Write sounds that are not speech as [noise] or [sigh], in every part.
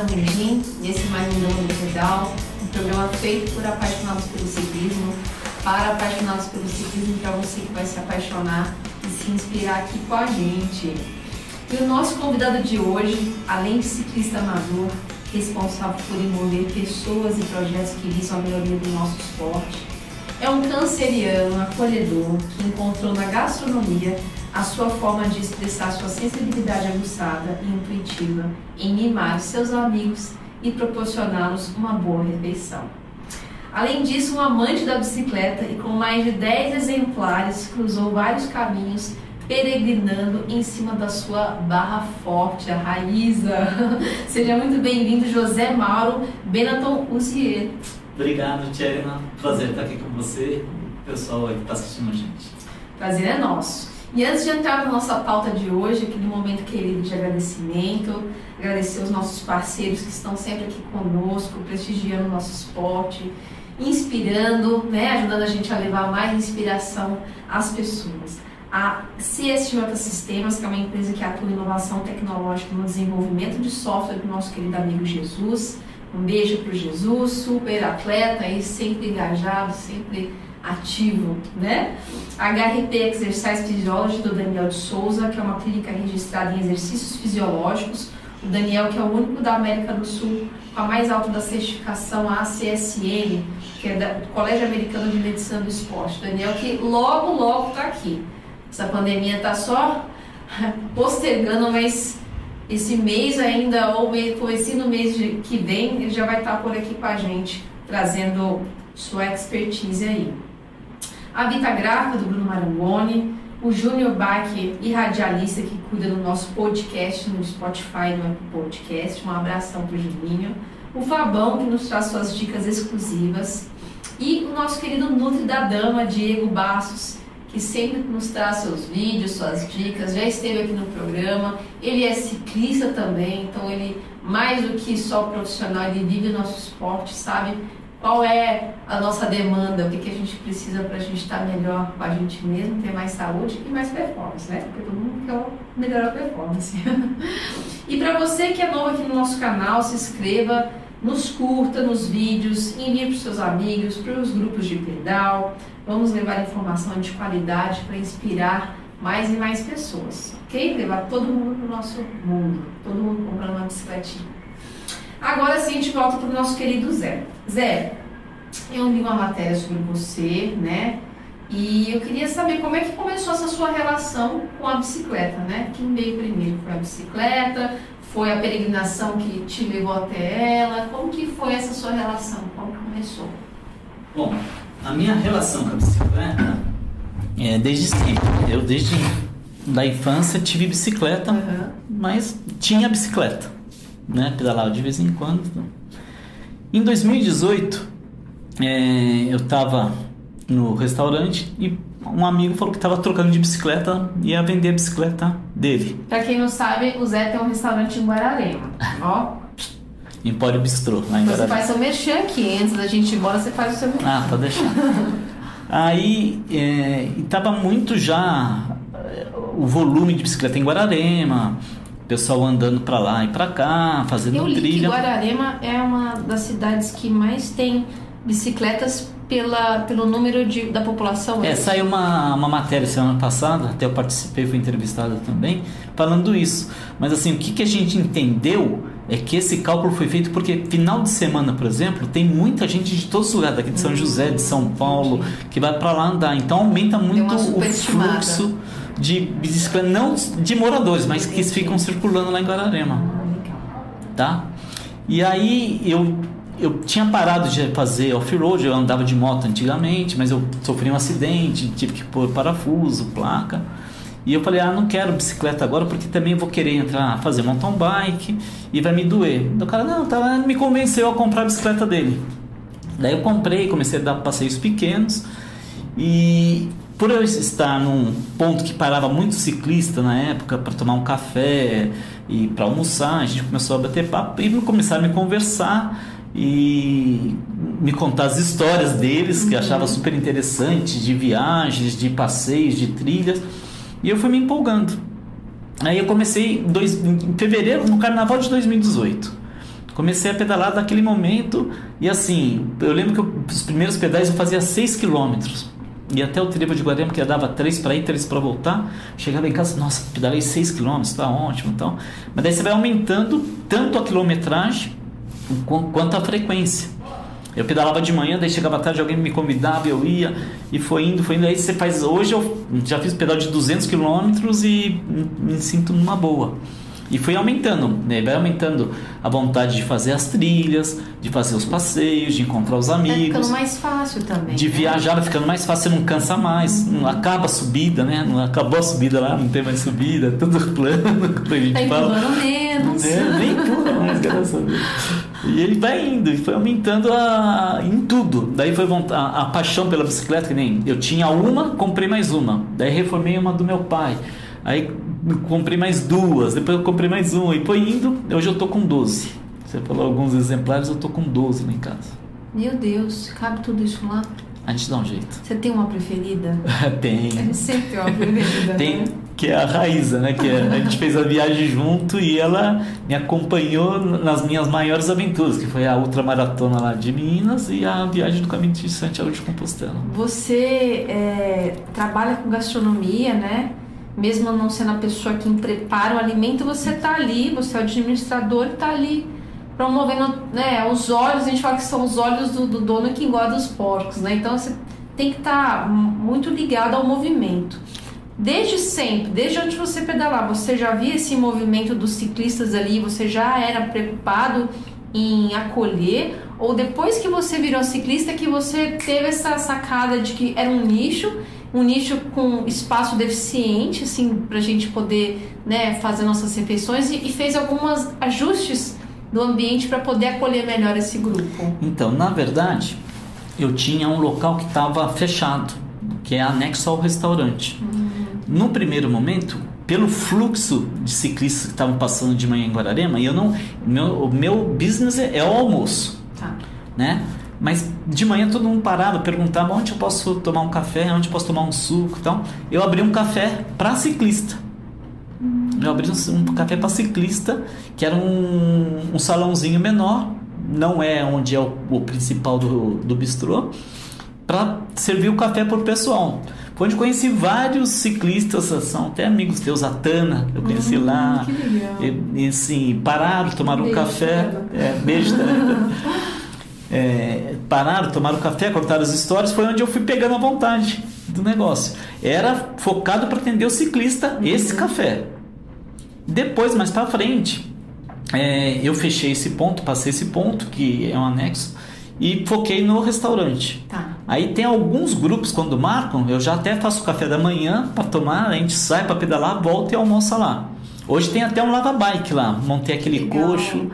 Olá, eu sou Tchedna Mundim e esse é mais um Dama do Pedal, um programa feito por apaixonados pelo ciclismo, para apaixonados pelo ciclismo, para você que vai se apaixonar e se inspirar aqui com a gente. E o nosso convidado de hoje, além de ciclista amador, responsável por envolver pessoas e projetos que visam a melhoria do nosso esporte, é um canceriano acolhedor que encontrou na gastronomia a sua forma de expressar sua sensibilidade aguçada e intuitiva em mimar seus amigos e proporcioná-los uma boa refeição. Além disso, um amante da bicicleta e com mais de 10 exemplares, cruzou vários caminhos peregrinando em cima da sua barra forte, a Raíza. [laughs] Seja muito bem-vindo, José Mauro Benaton Uzier. Obrigado, Tcherna. Prazer estar aqui com você, o pessoal que está assistindo a gente. Prazer é nosso. E antes de entrar na nossa pauta de hoje, aquele momento querido de agradecimento, agradecer os nossos parceiros que estão sempre aqui conosco, prestigiando o nosso esporte, inspirando, né, ajudando a gente a levar mais inspiração às pessoas. A CSJ Sistemas, que é uma empresa que atua em inovação tecnológica no desenvolvimento de software do nosso querido amigo Jesus. Um beijo para o Jesus, super atleta e sempre engajado, sempre ativo, né? HRP Exercise Physiology do Daniel de Souza, que é uma clínica registrada em exercícios fisiológicos. O Daniel, que é o único da América do Sul com a mais alta da certificação ACSM, que é do Colégio Americano de Medicina do Esporte. Daniel, que logo, logo está aqui. Essa pandemia está só [laughs] postergando, mas esse mês ainda, ou começando no mês que vem, ele já vai estar tá por aqui com a gente, trazendo sua expertise aí a Vita do Bruno Marangoni, o Júnior Bach e radialista que cuida do nosso podcast no Spotify, no Apple Podcast. Um abração para o Juninho. O Fabão, que nos traz suas dicas exclusivas. E o nosso querido Nutri da Dama, Diego Bastos, que sempre nos traz seus vídeos, suas dicas, já esteve aqui no programa. Ele é ciclista também, então ele, mais do que só profissional, ele vive o nosso esporte, sabe qual é a nossa demanda, o que, que a gente precisa para a gente estar tá melhor com a gente mesmo, ter mais saúde e mais performance, né? Porque todo mundo quer melhorar a performance. [laughs] e para você que é novo aqui no nosso canal, se inscreva, nos curta nos vídeos, envie para os seus amigos, para os grupos de pedal. Vamos levar informação de qualidade para inspirar mais e mais pessoas, ok? Levar todo mundo para o nosso mundo, todo mundo comprando uma bicicletinha. Agora sim, a gente volta para o nosso querido Zé. Zé, eu li uma matéria sobre você, né? E eu queria saber como é que começou essa sua relação com a bicicleta, né? Quem veio primeiro foi a bicicleta? Foi a peregrinação que te levou até ela? Como que foi essa sua relação? Como que começou? Bom, a minha relação com a bicicleta é desde sempre. Eu desde da infância tive bicicleta, uhum. mas tinha bicicleta né? Pedalava de vez em quando. Em 2018, é, eu estava no restaurante e um amigo falou que estava trocando de bicicleta e ia vender a bicicleta dele. Pra quem não sabe, o Zé tem um restaurante em Guararema, [laughs] ó. Empório Bistrô, lá em Você faz seu merchan aqui, antes da gente ir embora você faz o seu merchan. Ah, pode deixar. [laughs] Aí, é, e tava muito já é, o volume de bicicleta em Guararema, pessoal andando para lá e para cá, fazendo Eu li trilha. Que Guararema é uma das cidades que mais tem bicicletas pela, pelo número de, da população. É, saiu uma, uma matéria semana passada, até eu participei, fui entrevistada também, falando isso. Mas assim, o que, que a gente entendeu é que esse cálculo foi feito porque final de semana, por exemplo, tem muita gente de todos os lugares, daqui de São José, de São Paulo, que vai para lá andar. Então aumenta muito o fluxo de bicicleta, não de moradores, mas que ficam circulando lá em Guararema. Tá? E aí eu eu tinha parado de fazer off-road, eu andava de moto antigamente, mas eu sofri um acidente, tive que pôr parafuso, placa. E eu falei, ah, não quero bicicleta agora porque também vou querer entrar, fazer mountain bike e vai me doer. O cara, não, tá, me convenceu a comprar a bicicleta dele. Daí eu comprei, comecei a dar passeios pequenos e por eu estar num ponto que parava muito ciclista na época para tomar um café e para almoçar, a gente começou a bater papo e começaram a me conversar e me contar as histórias deles que eu achava super interessante de viagens, de passeios, de trilhas e eu fui me empolgando. Aí eu comecei dois, em fevereiro, no carnaval de 2018. Comecei a pedalar daquele momento e assim, eu lembro que eu, os primeiros pedais eu fazia 6 quilômetros. E até o Trevo de Guarema, que dava 3 para ir, 3 para voltar. Chegava em casa, nossa, pedalei 6 quilômetros, tá ótimo então. Mas daí você vai aumentando tanto a quilometragem quanto a frequência. Eu pedalava de manhã, daí chegava tarde, alguém me convidava, eu ia, e foi indo, foi indo. Aí você faz. Hoje eu já fiz pedal de 200 quilômetros e me sinto numa boa. E foi aumentando, né? Vai aumentando a vontade de fazer as trilhas, de fazer os passeios, de encontrar os amigos. Vai ficando mais fácil também. De né? viajar, vai ficando mais fácil, você não cansa mais, não acaba a subida, né? Não acabou a subida lá, não tem mais subida, [laughs] tudo plano, a gente tá fala. menos. É, nem pula mais, graças a Deus. E ele vai indo, e foi aumentando a, em tudo. Daí foi a, a paixão pela bicicleta, que nem eu tinha uma, comprei mais uma. Daí reformei uma do meu pai. Aí comprei mais duas, depois eu comprei mais uma. E foi indo, hoje eu tô com 12. Você falou alguns exemplares, eu tô com 12 lá em casa. Meu Deus, cabe tudo isso lá? A gente dá um jeito. Você tem uma preferida? [laughs] tem. A gente sempre tem uma preferida. tem, né? que é a Raíza, né? Que é, a gente fez a viagem junto e ela me acompanhou nas minhas maiores aventuras, que foi a ultramaratona lá de Minas e a viagem do caminho de Santiago de Compostela. Você é, trabalha com gastronomia, né? Mesmo não sendo a pessoa que prepara o alimento, você está ali, você é o administrador e está ali promovendo, né? Os olhos, a gente fala que são os olhos do, do dono que engorda os porcos, né? Então você tem que estar tá muito ligado ao movimento. Desde sempre, desde onde você pedalar, você já via esse movimento dos ciclistas ali, você já era preocupado em acolher, ou depois que você virou ciclista que você teve essa sacada de que era um nicho, um nicho com espaço deficiente, assim, para a gente poder né, fazer nossas refeições e, e fez alguns ajustes do ambiente para poder acolher melhor esse grupo? Então, na verdade, eu tinha um local que estava fechado, que é anexo ao restaurante. Uhum. No primeiro momento, pelo fluxo de ciclistas que estavam passando de manhã em Guararema, eu não, meu, o meu business é, é o almoço, tá. né? Mas de manhã todo mundo parava, perguntava onde eu posso tomar um café, onde eu posso tomar um suco, então eu abri um café para ciclista. Eu abri um, um café para ciclista, que era um, um salãozinho menor, não é onde é o, o principal do, do bistrô, para servir o café para o pessoal onde conheci vários ciclistas, são até amigos teus, a Tana, eu conheci hum, lá. Que legal. E, e assim, pararam, tomaram beijo, um café. É, beijo, [laughs] é, pararam, tomaram café, cortaram as histórias, foi onde eu fui pegando a vontade do negócio. Era focado para atender o ciclista esse café. Depois, mais para frente, é, eu fechei esse ponto, passei esse ponto, que é um anexo, e foquei no restaurante. Tá. Aí tem alguns grupos quando marcam, eu já até faço café da manhã para tomar, a gente sai para pedalar, volta e almoça lá. Hoje tem até um lava bike lá, montei aquele Legal. coxo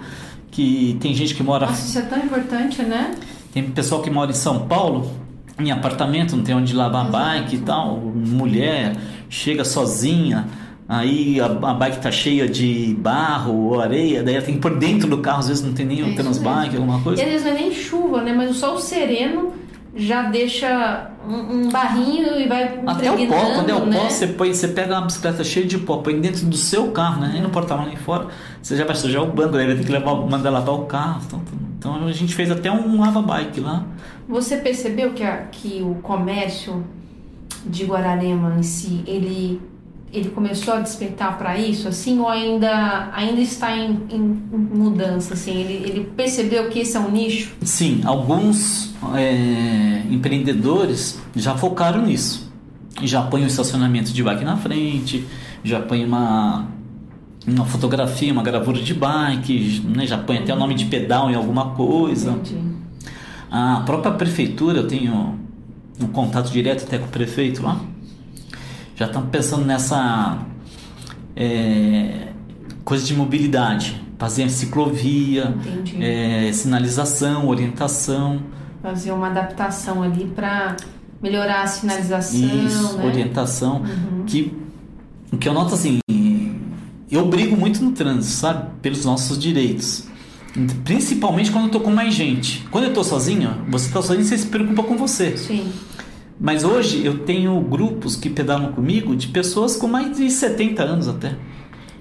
que tem gente que mora Nossa, isso é tão importante, né? Tem pessoal que mora em São Paulo, em apartamento, não tem onde lavar Exato. bike e tal, mulher chega sozinha, aí a, a, bike tá cheia de barro ou areia, daí ela tem que pôr dentro do carro, às vezes não tem nem é o transbike, alguma coisa. E às vezes não é nem chuva, né? Mas o sol sereno já deixa um, um barrinho e vai Até o pó, quando é o né? pó, você, põe, você pega uma bicicleta cheia de pó, põe dentro do seu carro, né? Nem no porta-malas nem fora, você já vai sujar o banco, aí vai ter que levar, mandar lavar o carro. Então, então a gente fez até um lava-bike lá. Você percebeu que, a, que o comércio de Guararema em si, ele ele começou a despertar para isso, assim, ou ainda, ainda está em, em, mudança, assim? Ele, ele, percebeu que esse é um nicho? Sim, alguns é, empreendedores já focaram nisso. Já põe o estacionamento de bike na frente, já põe uma, uma fotografia, uma gravura de bike, né, já põe até o nome de pedal em alguma coisa. Entendi. A própria prefeitura, eu tenho um contato direto até com o prefeito lá, já estão pensando nessa é, coisa de mobilidade, fazer ciclovia, é, sinalização, orientação. Fazer uma adaptação ali para melhorar a sinalização, Isso, né? orientação. Uhum. Que, o que eu noto assim, eu brigo muito no trânsito, sabe? Pelos nossos direitos. Principalmente quando eu tô com mais gente. Quando eu tô sozinho, você tá sozinho, você se preocupa com você. Sim. Mas hoje eu tenho grupos que pedalam comigo de pessoas com mais de 70 anos até.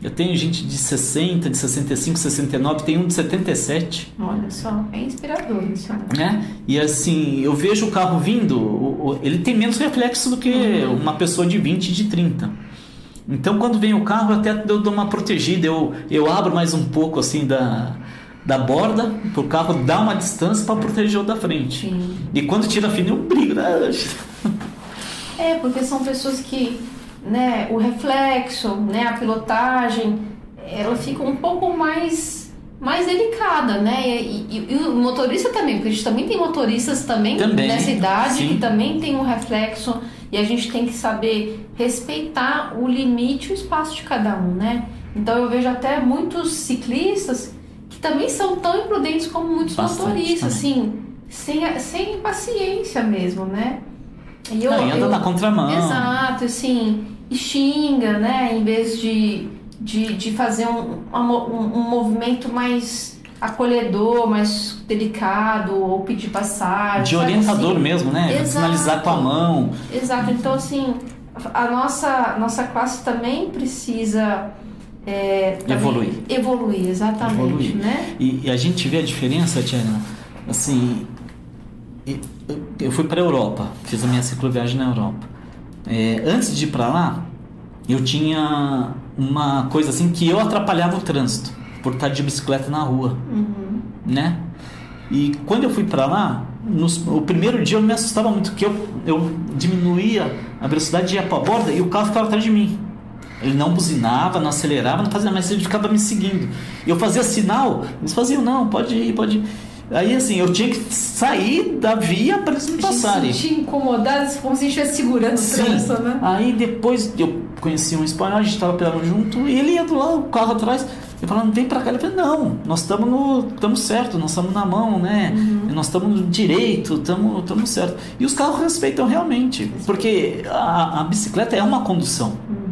Eu tenho gente de 60, de 65, 69, tem um de 77. Olha só, é inspirador isso. Né? E assim, eu vejo o carro vindo, ele tem menos reflexo do que uhum. uma pessoa de 20, de 30. Então quando vem o carro, eu até eu dou uma protegida, eu, eu abro mais um pouco assim da, da borda para o carro dar uma distância para proteger o da frente. Sim. E quando tira a fina, eu brigo. Né? É, porque são pessoas que né, o reflexo, né, a pilotagem, ela fica um pouco mais mais delicada, né? E, e, e, o motorista também, porque a gente também tem motoristas também, também nessa idade sim. que também tem um reflexo e a gente tem que saber respeitar o limite e o espaço de cada um, né? Então eu vejo até muitos ciclistas também são tão imprudentes como muitos Bastante motoristas, assim, sem, sem paciência mesmo, né? E eu, Não, e anda eu, na contramão. Exato, assim, e xinga, né? Em vez de, de, de fazer um, um, um movimento mais acolhedor, mais delicado, ou pedir passagem. De orientador assim. mesmo, né? Exato. Finalizar com a mão. Exato. Então, assim, a nossa, nossa classe também precisa. É, evoluir. Evoluir, exatamente. Evoluir. Né? E, e, a gente vê a diferença, Tiana, assim. Eu fui para a Europa, fiz a minha cicloviagem na Europa. É, antes de ir para lá, eu tinha uma coisa assim que eu atrapalhava o trânsito por estar de bicicleta na rua, uhum. né? E quando eu fui para lá, nos, o primeiro dia eu me assustava muito que eu, eu diminuía a velocidade de ir para a borda e o carro ficava atrás de mim. Ele não buzinava, não acelerava, não fazia mais, ele ficava me seguindo. Eu fazia sinal, eles faziam, não, pode ir, pode ir. Aí assim, eu tinha que sair da via para eles me passarem. Se incomodado, como se estivesse segurando o trânsito, né? Aí depois eu conheci um espanhol, a gente estava pedalando junto, e ele ia do lado, o carro atrás, eu falando, vem para cá. Ele falou, não, nós estamos no. estamos certo, nós estamos na mão, né? Uhum. Nós estamos no direito, estamos certo. E os carros respeitam realmente, porque a, a bicicleta é uma condução. Uhum.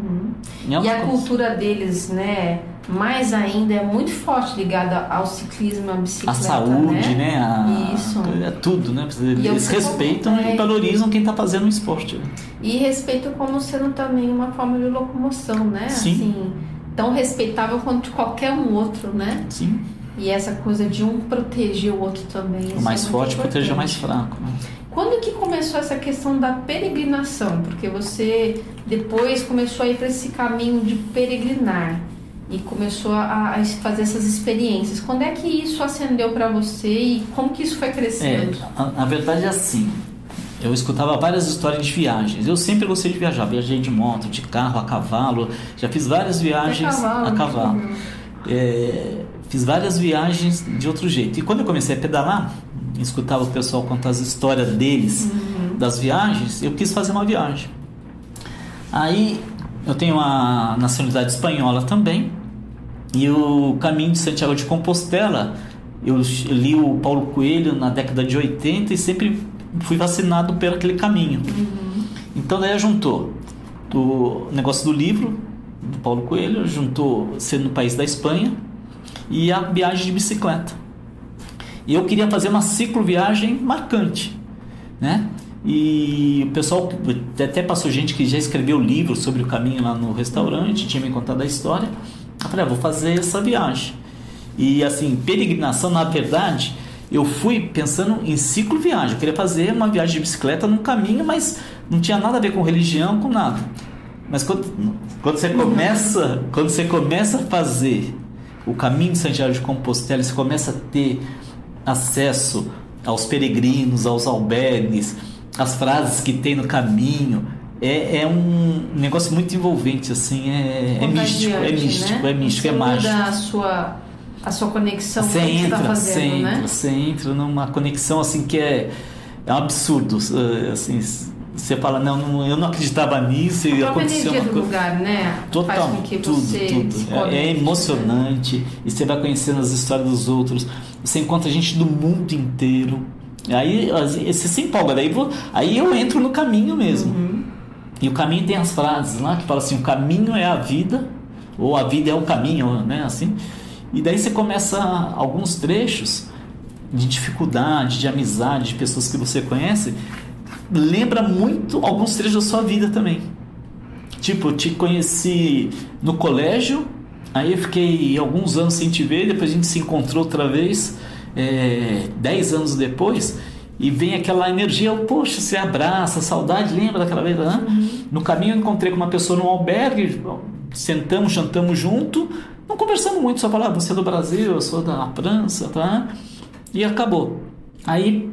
É e a cultura deles, né? mais ainda é muito forte ligada ao ciclismo, à bicicleta. A saúde, né? né? A, Isso. É tudo, né? Eles respeitam é, e valorizam quem está fazendo o esporte. Né? E respeitam como sendo também uma forma de locomoção, né? Sim. Assim, tão respeitável quanto qualquer um outro, né? Sim. E essa coisa de um proteger o outro também. O mais é forte proteger o mais fraco. Né? Quando que começou essa questão da peregrinação? Porque você depois começou a ir para esse caminho de peregrinar e começou a, a, fazer essas experiências. Quando é que isso acendeu para você e como que isso foi crescendo? É, a, a, verdade é assim. Eu escutava várias histórias de viagens. Eu sempre gostei de viajar. Viajei de moto, de carro, a cavalo. Já fiz várias viagens cavalo, a cavalo. É, fiz várias viagens de outro jeito. E quando eu comecei a pedalar, escutava o pessoal contar as histórias deles, uhum. das viagens, eu quis fazer uma viagem. Aí eu tenho a nacionalidade espanhola também. E o caminho de Santiago de Compostela, eu li o Paulo Coelho na década de 80 e sempre fui vacinado por aquele caminho. Uhum. Então daí juntou o negócio do livro do Paulo Coelho, juntou ser no país da Espanha e a viagem de bicicleta. E eu queria fazer uma cicloviagem marcante, né? E o pessoal até passou gente que já escreveu livro sobre o caminho lá no restaurante, tinha me contado a história. Eu falei, ah, vou fazer essa viagem. E assim, peregrinação, na verdade, eu fui pensando em ciclo viagem. Eu queria fazer uma viagem de bicicleta num caminho, mas não tinha nada a ver com religião, com nada. Mas quando, quando você começa, quando você começa a fazer o caminho de Santiago de Compostela, você começa a ter acesso aos peregrinos, aos albergues, as frases que tem no caminho. É, é um negócio muito envolvente, assim, é, é místico, é místico, né? é místico, é você é mágico. a sua, a sua conexão você entra, tá fazendo, você né? entra, você entra numa conexão assim que é, é um absurdo, assim, você fala, não, não, eu não acreditava nisso e aconteceu uma coisa. lugar, né? Total, Faz com que tudo, você tudo. É, é, emocionante e você vai conhecendo as histórias dos outros. Você encontra gente do mundo inteiro. Aí você se empolga, daí vou, aí eu entro no caminho mesmo. Uhum. E o caminho tem as frases lá que fala assim: o caminho é a vida, ou a vida é o caminho, né? Assim. E daí você começa alguns trechos de dificuldade, de amizade, de pessoas que você conhece, lembra muito alguns trechos da sua vida também. Tipo, eu te conheci no colégio, Aí eu fiquei alguns anos sem te ver, depois a gente se encontrou outra vez, é, dez anos depois, e vem aquela energia, poxa, você abraça, saudade, lembra daquela vez? Né? Uhum. No caminho eu encontrei com uma pessoa num albergue, sentamos, jantamos junto, não conversamos muito, só falava, ah, você é do Brasil, eu sou da França, tá? E acabou. Aí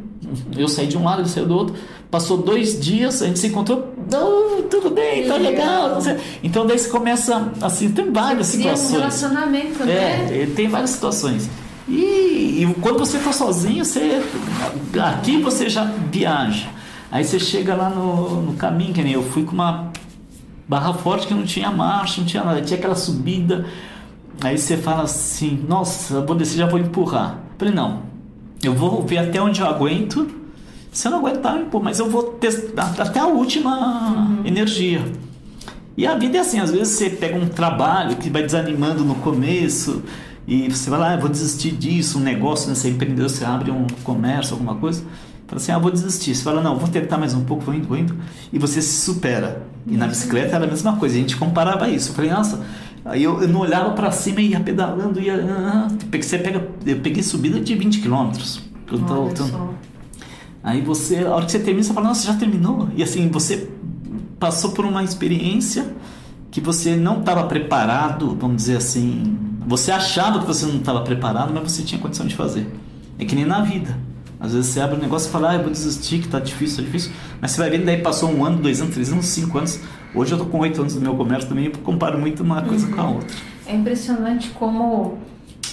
eu saí de um lado, ele saiu do outro. Passou dois dias, a gente se encontrou. Oh, tudo bem, tá legal. Então daí você começa assim, tem várias você situações. Um relacionamento, né? É, tem várias situações. E, e quando você está sozinho, você aqui você já viaja. Aí você chega lá no, no caminho, que nem eu fui com uma barra forte que não tinha marcha, não tinha nada, tinha aquela subida. Aí você fala assim, nossa, vou descer, já vou empurrar. Eu falei, não, eu vou ver até onde eu aguento. Se eu não aguentar, pô, mas eu vou testar até a última uhum. energia. E a vida é assim, às vezes você pega um trabalho que vai desanimando no começo e você vai lá, ah, vou desistir disso, um negócio, né? você é empreendedor, você abre um comércio, alguma coisa, fala assim, ah, vou desistir. Você fala, não, vou tentar mais um pouco, vou indo, vou indo, e você se supera. E na bicicleta era a mesma coisa, a gente comparava isso. Eu falei, nossa, Aí eu, eu não olhava para cima e ia pedalando, ia. Você pega, eu peguei subida de 20 km. Aí você, a hora que você termina, você fala, nossa, já terminou? E assim, você passou por uma experiência que você não estava preparado, vamos dizer assim. Você achava que você não estava preparado, mas você tinha condição de fazer. É que nem na vida. Às vezes você abre um negócio e fala, ah, eu vou desistir, que tá difícil, tá difícil. Mas você vai vendo, daí passou um ano, dois anos, três anos, cinco anos. Hoje eu tô com oito anos no meu comércio também e comparo muito uma coisa uhum. com a uhum. outra. É impressionante como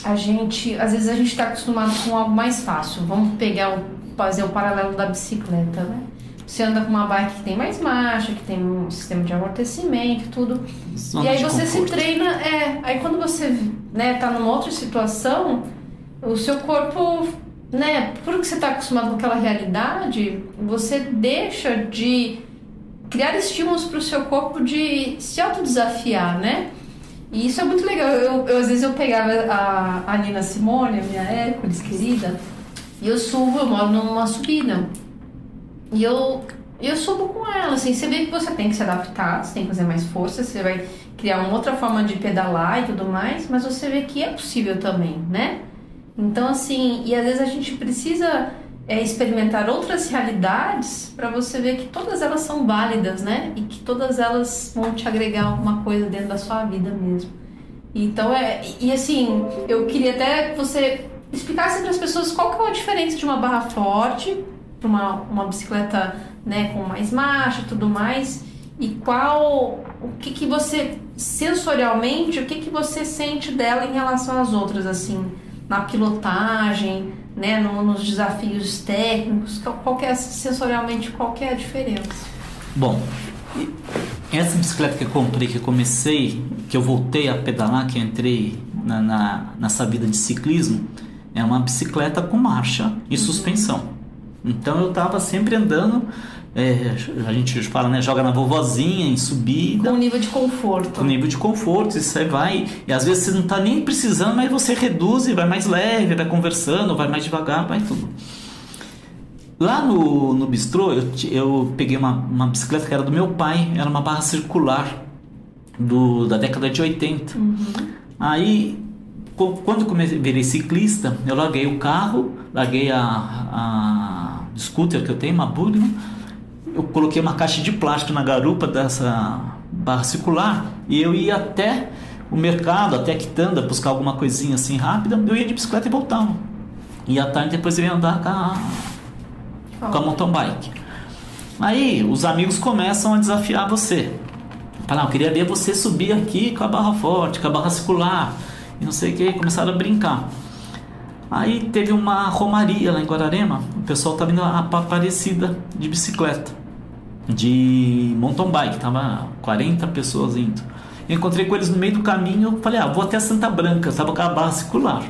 a gente, às vezes a gente está acostumado com algo mais fácil. Vamos pegar, o, fazer o paralelo da bicicleta, né? Você anda com uma bike que tem mais marcha, que tem um sistema de amortecimento, tudo. Zona e aí você conforto. se treina, é, aí quando você, né, tá numa outra situação, o seu corpo, né, por que você está acostumado com aquela realidade, você deixa de criar estímulos para o seu corpo de se autodesafiar, né? E isso é muito legal. Eu, eu, às vezes eu pegava a, a Nina Simone, a minha Hércules querida, e eu subo, eu moro numa subida. E eu, eu subo com ela, assim, você vê que você tem que se adaptar, você tem que fazer mais força, você vai criar uma outra forma de pedalar e tudo mais, mas você vê que é possível também, né? Então, assim, e às vezes a gente precisa é, experimentar outras realidades para você ver que todas elas são válidas, né? E que todas elas vão te agregar alguma coisa dentro da sua vida mesmo. Então é e assim eu queria até que você explicasse para as pessoas qual que é a diferença de uma barra forte para uma, uma bicicleta né com mais marcha e tudo mais e qual o que que você sensorialmente o que que você sente dela em relação às outras assim na pilotagem né, no, nos desafios técnicos? Qual que é, sensorialmente, qual que a diferença? Bom, essa bicicleta que eu comprei, que eu comecei, que eu voltei a pedalar, que entrei na, na, nessa vida de ciclismo, é uma bicicleta com marcha e uhum. suspensão. Então eu estava sempre andando é, a gente fala, né? Joga na vovozinha, em subida. Com nível de conforto. Com nível de conforto. E você vai. E às vezes você não está nem precisando, mas você reduz e vai mais leve, vai conversando, vai mais devagar, vai tudo. Lá no, no bistrô, eu, eu peguei uma, uma bicicleta que era do meu pai, era uma barra circular do, da década de 80. Uhum. Aí, quando comecei, virei ciclista, eu larguei o carro, larguei a, a scooter que eu tenho, uma Bugman, eu coloquei uma caixa de plástico na garupa dessa barra circular e eu ia até o mercado, até a quitanda, buscar alguma coisinha assim rápida, eu ia de bicicleta e voltava. E à tarde depois eu ia andar com a, com a mountain bike. Aí os amigos começam a desafiar você. Falar, eu queria ver você subir aqui com a barra forte, com a barra circular, e não sei o que, começaram a brincar. Aí teve uma romaria lá em Guararema, o pessoal estava indo a Aparecida de bicicleta de mountain bike, tava 40 pessoas indo. Eu encontrei com eles no meio do caminho, falei, ah, vou até Santa Branca, estava com a barra circular.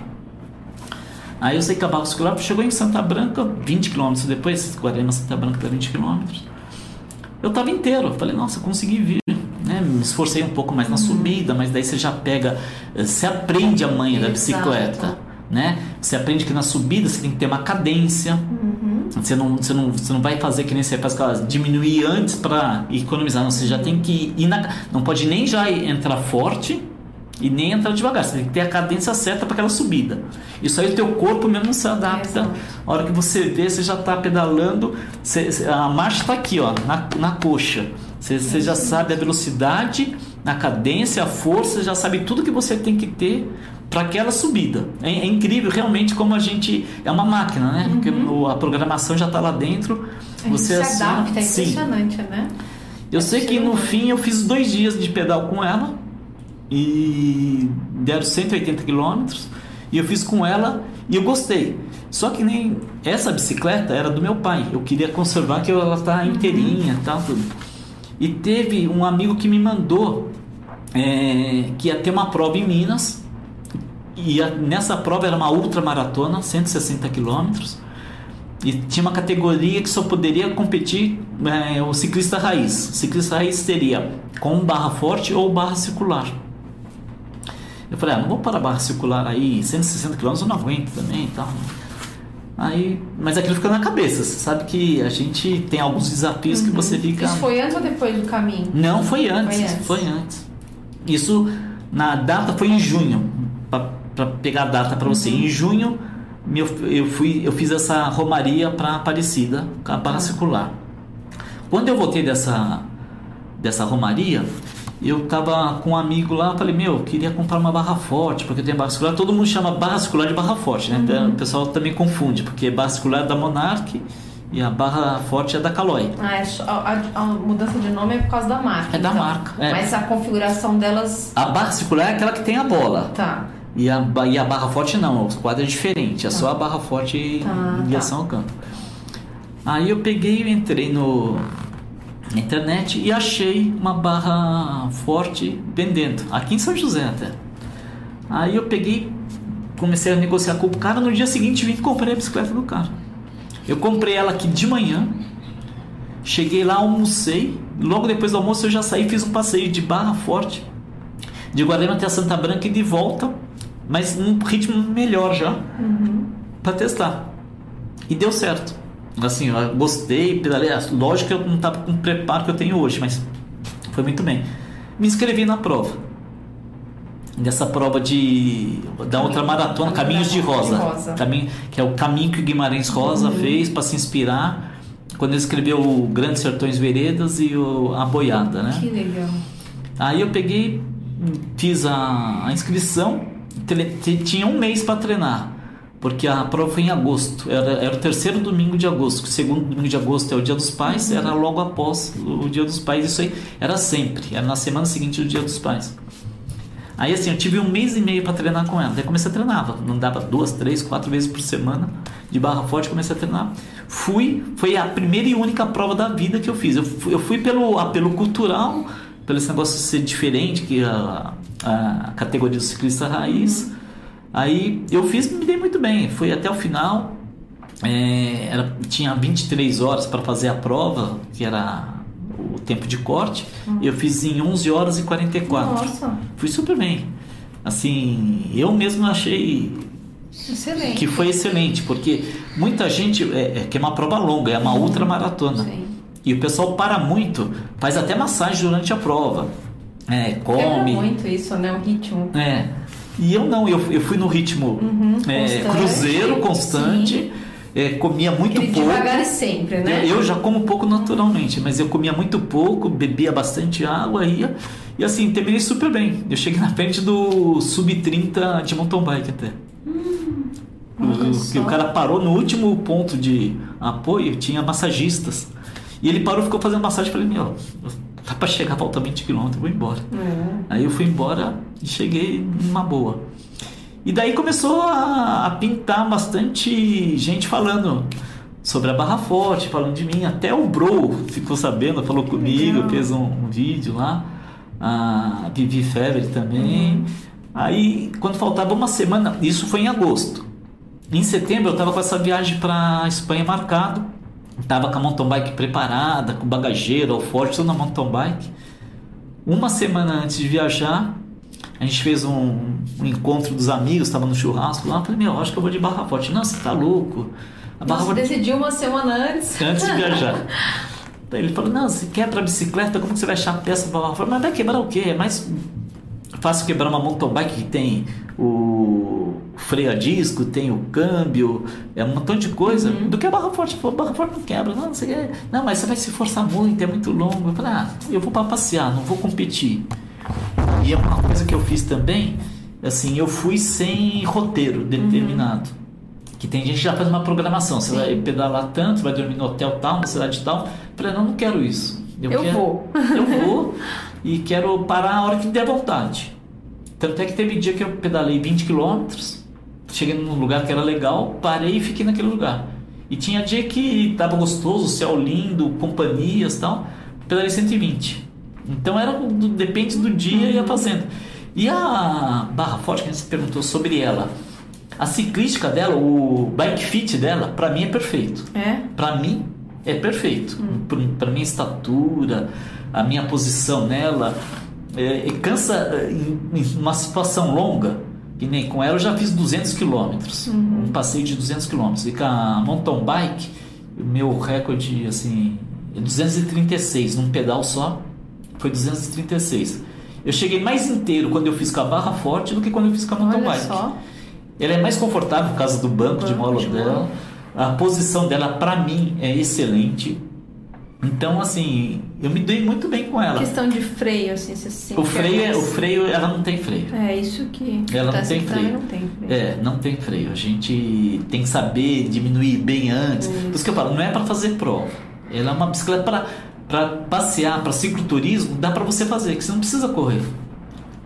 Aí eu sei que a barra circular chegou em Santa Branca, 20 km depois, Guarema Santa Branca dá 20 km. Eu estava inteiro, falei, nossa, consegui vir. Né? Me esforcei um pouco mais na uhum. subida, mas daí você já pega, eh, você aprende a manha da bicicleta. Né? Você aprende que na subida você tem que ter uma cadência. Uhum você não, você não, você não vai fazer que nem você faz aquelas diminuir antes para economizar. Não, você já tem que ir na, não pode nem já entrar forte e nem entrar devagar. Você tem que ter a cadência certa para aquela subida. Isso aí o teu corpo mesmo não se adapta. Exato. A hora que você vê, você já está pedalando, você- você- a marcha está aqui, ó, na, na coxa. Você, você já sabe a velocidade, a cadência, a força, já sabe tudo que você tem que ter para aquela subida. É, é incrível realmente como a gente é uma máquina, né? Porque o- a programação já está lá dentro. A gente você se aciona- adapta, é Sim. impressionante, né? Eu sei que no fim eu fiz dois dias de pedal com ela e deram 180 quilômetros e eu fiz com ela e eu gostei. Só que nem essa bicicleta era do meu pai. Eu queria conservar que ela tá inteirinha, e tal tudo. E teve um amigo que me mandou é, que ia ter uma prova em Minas e a- nessa prova era uma ultramaratona, 160 quilômetros. E tinha uma categoria que só poderia competir é, o ciclista raiz. O ciclista raiz seria com barra forte ou barra circular. Eu falei, ah, não vou para a barra circular aí, 160 km eu não aguento também e tal. Aí, mas aquilo fica na cabeça. Você sabe que a gente tem alguns desafios que você fica. Isso foi antes ou depois do caminho? Não, foi antes. Foi Foi antes. antes. Isso na data foi em junho. Para pegar a data para você. Em junho meu- eu fui, eu fiz essa romaria para Aparecida, a barra Ah. circular. Quando eu voltei dessa dessa romaria, eu tava com um amigo lá, falei, meu, eu queria comprar uma barra forte, porque tenho barra circular. Todo mundo chama barra circular de barra forte, né? Uhum. O pessoal também confunde, porque barra circular é da Monarch e a barra forte é da Caloi. Ah, é só- a, a- a mudança de nome é por causa da marca. É da então. marca, é. Mas a configuração delas. A barra circular é aquela que tem a bola. Tá. E a, e a barra forte não, o quadro é diferente, é só a barra forte Tá, em direção ao campo. Aí eu peguei e entrei no, na internet e achei uma barra forte vendendo, aqui em São José até. Aí eu peguei, comecei a negociar com o cara, no dia seguinte vim e comprei a bicicleta do cara. Eu comprei ela aqui de manhã, cheguei lá, almocei, logo depois do almoço eu já saí e fiz um passeio de barra forte de Guarema até Santa Branca e de volta, mas num ritmo melhor já, para testar. E deu certo. Assim, eu gostei, pedalei. Lógico que eu não estava com o preparo que eu tenho hoje, mas foi muito bem. Me inscrevi na prova. Nessa prova de da outra maratona, Caminhos de Rosa. De Rosa. Caminho, que é o caminho que o Guimarães Rosa fez para se inspirar quando ele escreveu o Grandes Sertões Veredas e o, a Boiada, né? Que legal. Aí eu peguei, fiz a, a inscrição, tinha um mês para treinar, porque a prova foi em agosto, era, era o terceiro domingo de agosto, o segundo domingo de agosto é o Dia dos Pais, era logo após o Dia dos Pais, isso aí era sempre, era na semana seguinte do Dia dos Pais. Aí assim, eu tive um mês e meio para treinar com ela. Daí comecei a treinar, não dava duas, três, quatro vezes por semana de barra forte, comecei a treinar. Fui, foi a primeira e única prova da vida que eu fiz. Eu fui, eu fui pelo apelo cultural, pelo esse negócio de ser diferente, que a, a categoria do ciclista raiz. Aí eu fiz, me dei muito bem. Fui até o final. É, era, tinha 23 horas para fazer a prova, que era o tempo de corte. Eu fiz em 11 horas e 44. Nossa, Fui super bem. Assim, eu mesmo achei excelente. que foi excelente, porque muita gente é, é que é uma prova longa, é uma ultramaratona. Sim. E o pessoal para muito, faz até massagem durante a prova. É, Quebra come. muito isso, né? O ritmo. É. E eu não, eu, eu fui no ritmo Uhum, é, constante. cruzeiro constante, é, comia muito Aquele pouco. devagar e sempre, né? Eu, eu já como pouco naturalmente, mas eu comia muito pouco, bebia bastante água, ia. E assim, terminei super bem. Eu cheguei na frente do sub-30 de mountain bike até. olha O- o cara parou no último ponto de apoio, tinha massagistas. E ele parou, ficou fazendo massagem. Falei, meu, dá pra chegar, falta 20 km, eu vou embora. É. Aí eu fui embora e cheguei numa boa. E daí começou a, a pintar bastante gente falando sobre a Barra Forte, falando de mim. Até o Bro ficou sabendo, falou comigo, legal. fez um, um vídeo lá. A Vivi Febre também. Aí, quando faltava uma semana, isso foi em agosto. Em setembro eu estava com essa viagem para Espanha marcado. Tava com a mountain bike preparada, com bagageiro, alforje, tudo na mountain bike. Uma semana antes de viajar, a gente fez um, um encontro dos amigos, estava no churrasco lá. Eu falei, meu, acho que eu vou de Barra Forte. Não, você tá louco. A Barra Você Forte decidiu uma semana antes. antes de viajar. [laughs] Ele falou, não, você quebra a bicicleta, como que você vai achar a peça para Barra Forte? Mas vai quebrar o quê? É mais fácil quebrar uma mountain bike que tem o freio a disco, tem o câmbio, é um montão de coisa, uhum. do que a barra forte. Pô, barra forte não quebra, não, você não, mas você vai se forçar muito, é muito longo. Eu falei, ah, eu vou para passear, não vou competir. E é uma coisa que eu fiz também, assim, eu fui sem roteiro determinado. Uhum. Que tem gente que já faz uma programação, você Sim. vai pedalar tanto, vai dormir no hotel tal, na cidade tal. Eu falei, não, não quero isso. Eu, eu quero, vou. Eu vou e quero parar a hora que der vontade. Tanto é que teve dia que eu pedalei 20 km, cheguei num lugar que era legal, parei e fiquei naquele lugar. E tinha dia que tava gostoso, céu lindo, companhias e tal, pedalei 120. Então era depende do dia e ia fazendo. E a Barra Forte, que a gente perguntou sobre ela, a ciclística dela, o bike fit dela, para mim é perfeito. É? Para mim é perfeito. Hum. Para minha estatura, a minha posição nela, é, cansa é, em, em, uma situação longa, que nem com ela eu já fiz 200 quilômetros, uhum. um passeio de 200 quilômetros. E com a mountain bike, o meu recorde assim, é 236 num pedal só, foi 236. Eu cheguei mais inteiro quando eu fiz com a barra forte do que quando eu fiz com a mountain Olha bike. Só. Ela é mais confortável por causa do banco, banco de mola dela. A posição dela, para mim, é excelente. Então, assim, eu me dei muito bem com ela. Questão de freio, assim, você se o freio, é, o freio, ela não tem freio. É isso que. Ela tá não tem freio. Não tem freio. É, não tem freio. A gente tem que saber diminuir bem antes. Isso. Por isso que eu falo, não é para fazer prova. Ela é uma bicicleta para para passear, para cicloturismo, dá para você fazer, que você não precisa correr.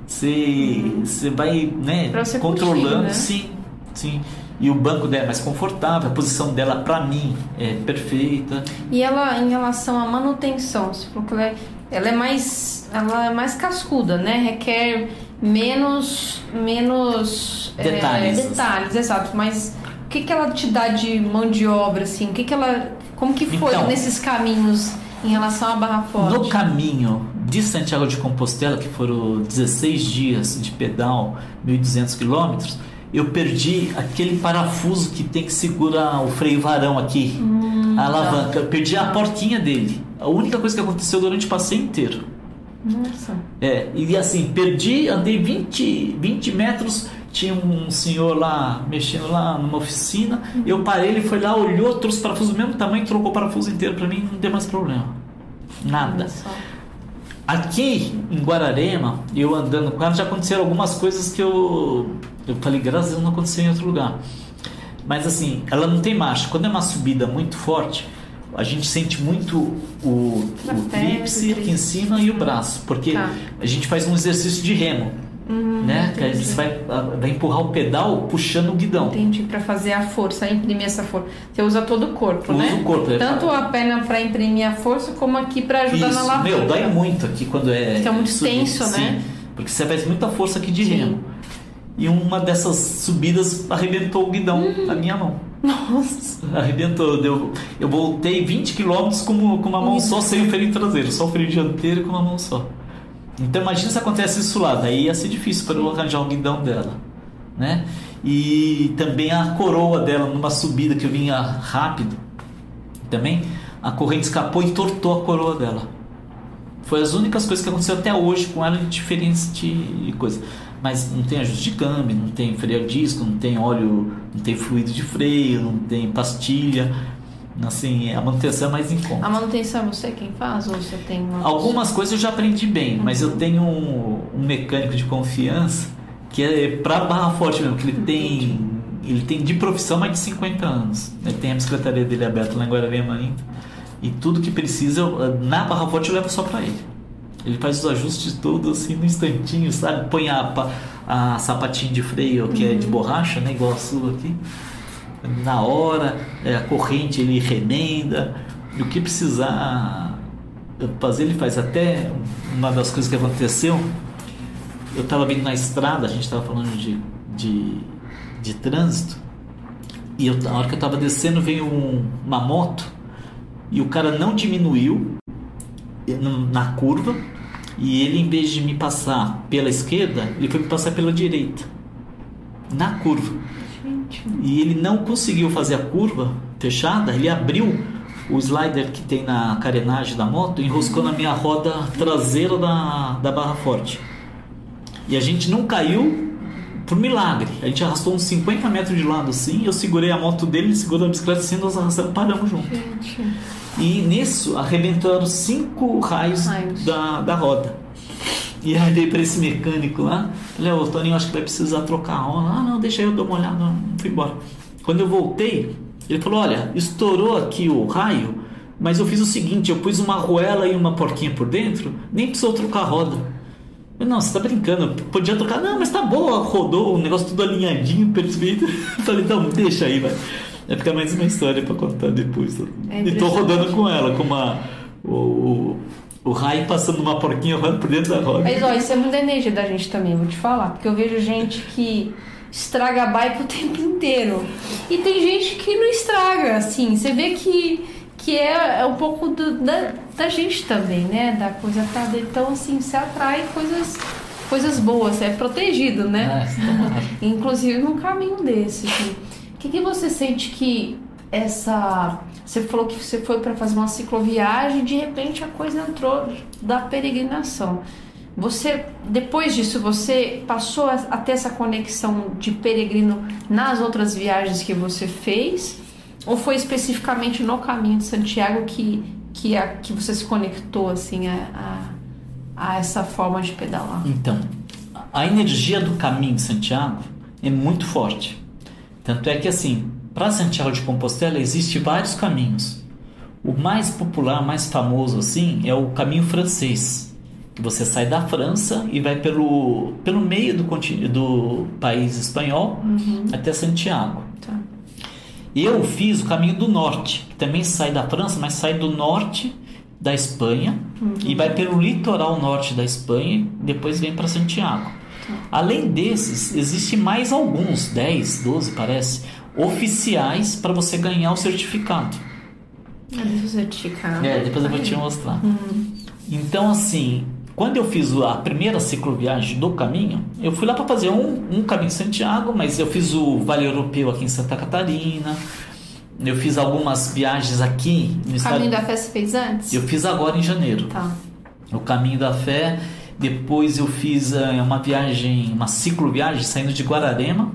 Você, uhum. você vai, né, você controlando, curtir, né? sim, sim e o banco dela é mais confortável, a posição dela para mim é perfeita. E ela em relação à manutenção, se for ela é, ela é mais ela é mais cascuda, né? Requer menos menos detalhes, é, detalhes, exato. Mas o que que ela te dá de mão de obra assim? O que que ela como que foi então, nesses caminhos em relação à Barra Forte? No caminho de Santiago de Compostela, que foram 16 dias de pedal, 1.200 quilômetros, eu perdi aquele parafuso que tem que segurar o freio varão aqui, hum, a alavanca. Eu perdi a portinha dele. A única coisa que aconteceu durante o passeio inteiro. Nossa. É, e assim, perdi, andei 20, 20 metros, tinha um senhor lá mexendo lá numa oficina, uhum. eu parei, ele foi lá, olhou, trouxe parafuso do mesmo tamanho, trocou o parafuso inteiro para mim, não deu mais problema. Nada. Aqui em Guararema, eu andando com ela, já aconteceram algumas coisas que eu eu falei, graças a Deus não aconteceu em outro lugar. Mas assim, ela não tem marcha. Quando é uma subida muito forte, a gente sente muito o, o aqui em cima e o braço, porque tá. a gente faz um exercício de remo. Uhum, né? Que você vai, vai empurrar o pedal puxando o guidão. Entendi, para fazer a força, imprimir essa força. Você usa todo o corpo, usa né? o corpo. É Tanto a perna para imprimir a força, como aqui para ajudar Isso. na alavanca. Meu, dói muito aqui quando é. Porque é muito tenso, né? Sim, porque você faz muita força aqui de Sim. remo e uma dessas subidas arrebentou o guidão uhum. na minha mão. Nossa! Arrebentou. Deu, eu voltei 20 km com, com uma mão só, sem o freio traseiro, só o freio dianteiro com uma mão só. Então imagina se acontece isso lá, daí ia ser difícil para eu arranjar o guidão dela, né? E também a coroa dela numa subida que eu vinha rápido, também a corrente escapou e tortou a coroa dela. Foi as únicas coisas que aconteceram até hoje com ela de de coisa mas não tem ajuste de câmbio, não tem freio a disco, não tem óleo, não tem fluido de freio, não tem pastilha. Assim, a manutenção é mais em conta. A manutenção é você quem faz ou você tem uma Algumas coisas eu já aprendi bem, uhum. mas eu tenho um, um, mecânico de confiança que é para barra forte mesmo, que ele tem ele tem de profissão mais de 50 anos. Ele tem a bicicletaria dele aberta lá em Guararema ainda. E tudo que precisa, eu, na barra forte eu levo só para ele. Ele faz os ajustes todos assim no instantinho, sabe? Põe a, a sapatinho de freio que uhum. é de uhum. borracha, né? Igual a sua aqui. Na hora, é, a corrente ele remenda. E o que precisar fazer, ele faz. Até uma das coisas que aconteceu, eu estava vindo na estrada, a gente estava falando de, de, de trânsito, e eu, na hora que eu estava descendo veio um, uma moto e o cara não diminuiu na curva e ele, em vez de me passar pela esquerda, ele foi me passar pela direita. Na curva. E ele não conseguiu fazer a curva fechada, ele abriu o slider que tem na carenagem da moto, enroscou na minha roda traseira da, da barra forte. E a gente não caiu por milagre. A gente arrastou uns 50 metros de lado assim, eu segurei a moto dele, ele segurou a bicicleta assim, nós arrastamos paramos junto. Gente. E nisso arrebentaram cinco raios, Raios. Da, da roda. E aí dei pra esse mecânico lá, falei, ô Toninho, acho que vai precisar trocar a roda. Ah, não, deixa aí, eu dou uma olhada, não, fui embora. Quando eu voltei, ele falou, olha, estourou aqui o raio, mas eu fiz o seguinte, eu pus uma arruela e uma porquinha por dentro, nem precisou trocar a roda. Eu, não, você tá brincando, podia trocar, não, mas tá boa, rodou, o negócio tudo alinhadinho, perfeito. Eu [laughs] falei, então, deixa aí, vai. É ficar mais uma história pra contar depois. É e tô rodando com ela, com uma. O, o, o raio passando uma porquinha rodando por dentro da roda. Mas ó, isso é muita energia da gente também, vou te falar. Porque eu vejo gente que estraga a bike o tempo inteiro. E tem gente que não estraga, assim. Você vê que, que é, é um pouco do- da, da gente também, né? Da coisa tá. Então, assim, você atrai coisas, coisas boas. É protegido, né? É, claro. [laughs] Inclusive num caminho desse. assim. O que, que você sente que essa. Você falou que você foi para fazer uma cicloviagem de repente a coisa entrou da peregrinação. Você, depois disso, você passou a ter essa conexão de peregrino nas outras viagens que você fez? Ou foi especificamente no caminho de Santiago que, que, a, que você se conectou assim a, a, a essa forma de pedalar? Então, a energia do caminho de Santiago é muito forte. Tanto é que assim, para Santiago de Compostela existe vários caminhos. O mais popular, mais famoso assim, é o caminho francês. Que você sai da França e vai pelo, pelo meio do, do país espanhol até Santiago. Tá. Eu fiz o caminho do norte, que também sai da França, mas sai do norte da Espanha e vai pelo litoral norte da Espanha e depois vem para Santiago. Além desses, existe mais alguns, 10, 12 parece, oficiais para você ganhar o certificado. Eu certificar. É, depois eu vou te mostrar. Então, assim, quando eu fiz a primeira cicloviagem do caminho, eu fui lá para fazer um, um caminho Santiago, mas eu fiz o Vale Europeu aqui em Santa Catarina. Eu fiz algumas viagens aqui no O estado. caminho da fé você fez antes? Eu fiz agora em janeiro. Tá. O Caminho da Fé. Depois eu fiz eh, uma viagem, uma cicloviagem saindo de Guararema,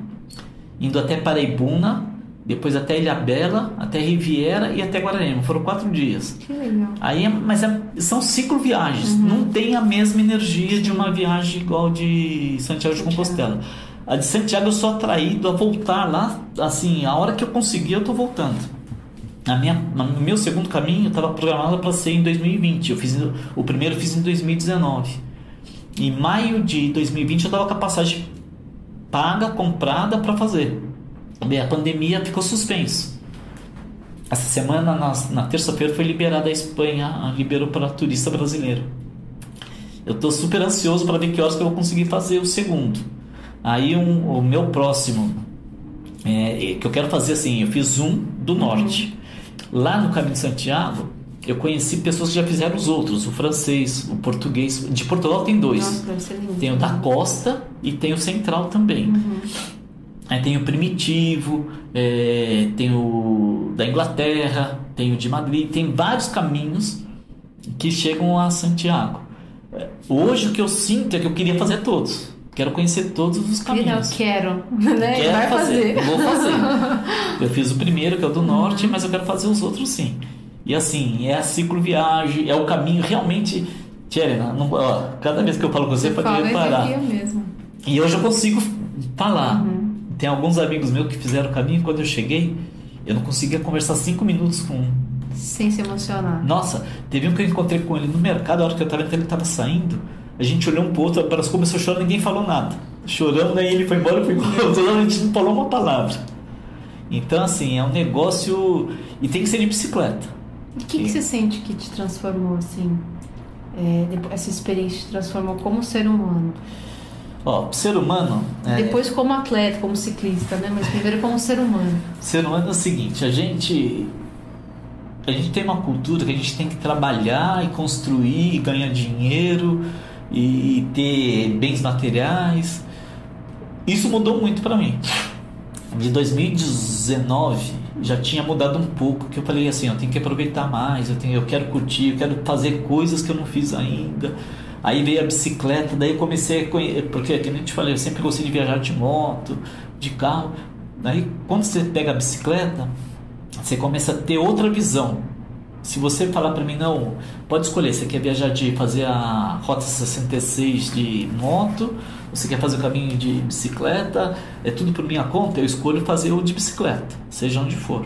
indo até Paraibuna, depois até Ilhabela, até Riviera e até Guararema. Foram quatro dias. Que legal. Aí, é- mas é- são cicloviagens, não tem a mesma energia de uma viagem igual de Santiago de. Compostela. A de Santiago eu sou atraído a voltar lá, assim, a hora que eu conseguir eu tô voltando. A minha, no meu segundo caminho estava programado para ser em 2020. Eu fiz o primeiro eu fiz em 2019. Em maio de 2020 eu estava com a passagem paga, comprada para fazer. Bem, a pandemia ficou suspenso. Essa semana, na, na terça-feira, foi liberada a Espanha, liberou para turista brasileiro. Eu estou super ansioso para ver que horas que eu vou conseguir fazer o segundo. Aí um, o meu próximo, é, que eu quero fazer assim, eu fiz um do norte. Lá no Caminho de Santiago, eu conheci pessoas que já fizeram os outros, o francês, o português. De Portugal tem dois. Nossa. Tem o da costa e tem o central também. Aí tem o primitivo, é, tem o da Inglaterra, tem o de Madrid, tem vários caminhos que chegam a Santiago. Hoje o que eu sinto é que eu queria fazer todos. Quero conhecer todos os Eu caminhos. quero, [laughs] né? Quero Vai fazer. Vou fazer. [laughs] Eu fiz o primeiro, que é o do norte, mas eu quero fazer os outros sim. E assim, é a cicloviagem, é o caminho realmente. Tcherena, não, ó, cada vez que eu falo com você, pode fala e reparar. arrepia mesmo. E hoje eu consigo falar. Uhum. Tem alguns amigos meus que fizeram o caminho. Quando eu cheguei, eu não conseguia conversar cinco minutos com um. Sem se emocionar. Nossa, teve um que eu encontrei com ele no mercado, a hora que eu tava entrando, ele estava saindo. A gente olhou um pro outro, parece que começou a chorar, ninguém falou nada. Choramos, aí ele foi embora, fui embora, [laughs] a gente não falou uma palavra. Então, assim, é um negócio. E tem que ser de bicicleta. O que, que você sente que te transformou, assim? É, essa experiência te transformou como ser humano? Ó, ser humano. é, Depois como atleta, como ciclista, né? Mas primeiro como ser humano. Ser humano é o seguinte, a gente a gente tem uma cultura que a gente tem que trabalhar e construir, e ganhar dinheiro e ter bens materiais. Isso mudou muito para mim. De 2019 já tinha mudado um pouco, que eu falei assim, eu tenho que aproveitar mais, eu tenho, eu quero curtir, eu quero fazer coisas que eu não fiz ainda. Aí veio a bicicleta, daí eu comecei a conhecer, porque como eu te falei, eu sempre gostei de viajar de moto, de carro. Daí quando você pega a bicicleta, você começa a ter outra visão. Se você falar para mim, não, pode escolher, você quer viajar de fazer a Rota 66 de moto, você quer fazer o caminho de bicicleta, é tudo por minha conta, eu escolho fazer o de bicicleta, seja onde for.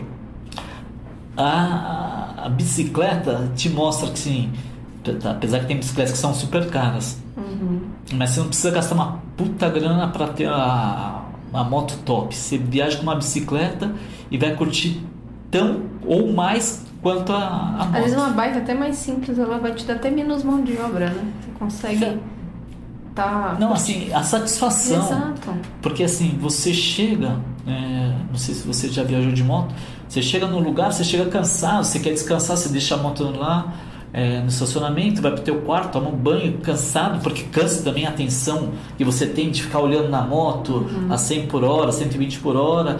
A, a bicicleta te mostra que sim, apesar que tem bicicletas que são super caras, uhum. mas você não precisa gastar uma puta grana para ter a, a moto top. Você viaja com uma bicicleta e vai curtir tão ou mais quanto a, a Às vezes uma bike até mais simples, ela vai te dar até menos mão de obra, né? Você consegue tá... Não, assim, a satisfação. Exato. Porque assim, você chega, é, não sei se você já viajou de moto, você chega num lugar, você chega cansado, você quer descansar, você deixa a moto lá é, no estacionamento, vai pro teu quarto, toma um banho cansado, porque cansa também a atenção que você tem de ficar olhando na moto uhum. a 100 por hora, 120 por hora,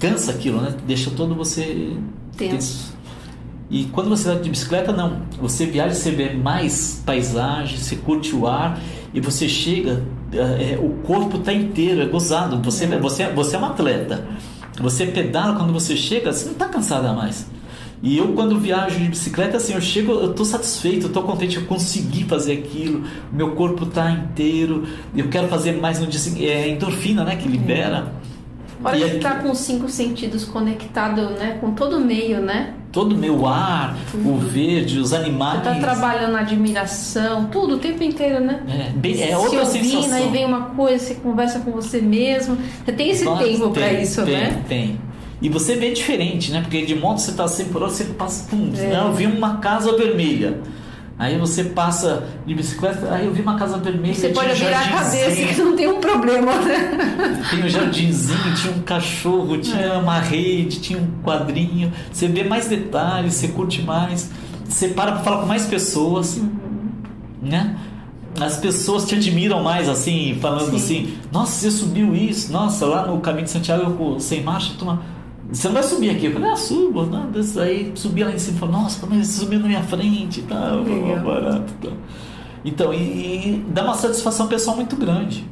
cansa aquilo, né? Deixa todo você tenso. E quando você vai de bicicleta, não. Você viaja, você vê mais paisagem, você curte o ar e você chega, é, o corpo está inteiro, é gozado. Você, é. você, você é um atleta. Você pedala, quando você chega, você não está cansada mais. E eu, quando viajo de bicicleta, assim, eu chego, eu estou satisfeito, eu estou contente, eu consegui fazer aquilo, meu corpo está inteiro, eu quero fazer mais no dia seguinte. É endorfina, né, que libera. Olha que está com os cinco sentidos conectado, né, com todo o meio, né? Todo o meu ar, tudo. o verde, os animais. Você tá trabalhando na admiração, tudo o tempo inteiro, né? É, bem, é outra se ouvindo, sensação. aí vem uma coisa, você conversa com você mesmo. Você tem esse Nossa, tempo para isso, tem, né? Tem. E você vê diferente, né? Porque de moto você tá 100 por hora, você passa, pum, é. Né? eu vi uma casa vermelha. Aí você passa de bicicleta, aí eu vi uma casa vermelha. Você pode virar a cabeça que não tem um problema, né? Tem um jardinzinho, tinha um cachorro, tinha é. uma rede, tinha um quadrinho. Você vê mais detalhes, você curte mais. Você para para falar com mais pessoas, uhum. né? As pessoas te admiram mais, assim, falando Sim. assim: Nossa, você subiu isso, nossa, lá no caminho de Santiago sem marcha, toma você não vai subir aqui. Eu falei, ah, subo. Não, aí subi lá em cima e falei, nossa, como você subiu na minha frente e tal, barato tal. Então, e, e, dá uma satisfação pessoal muito grande.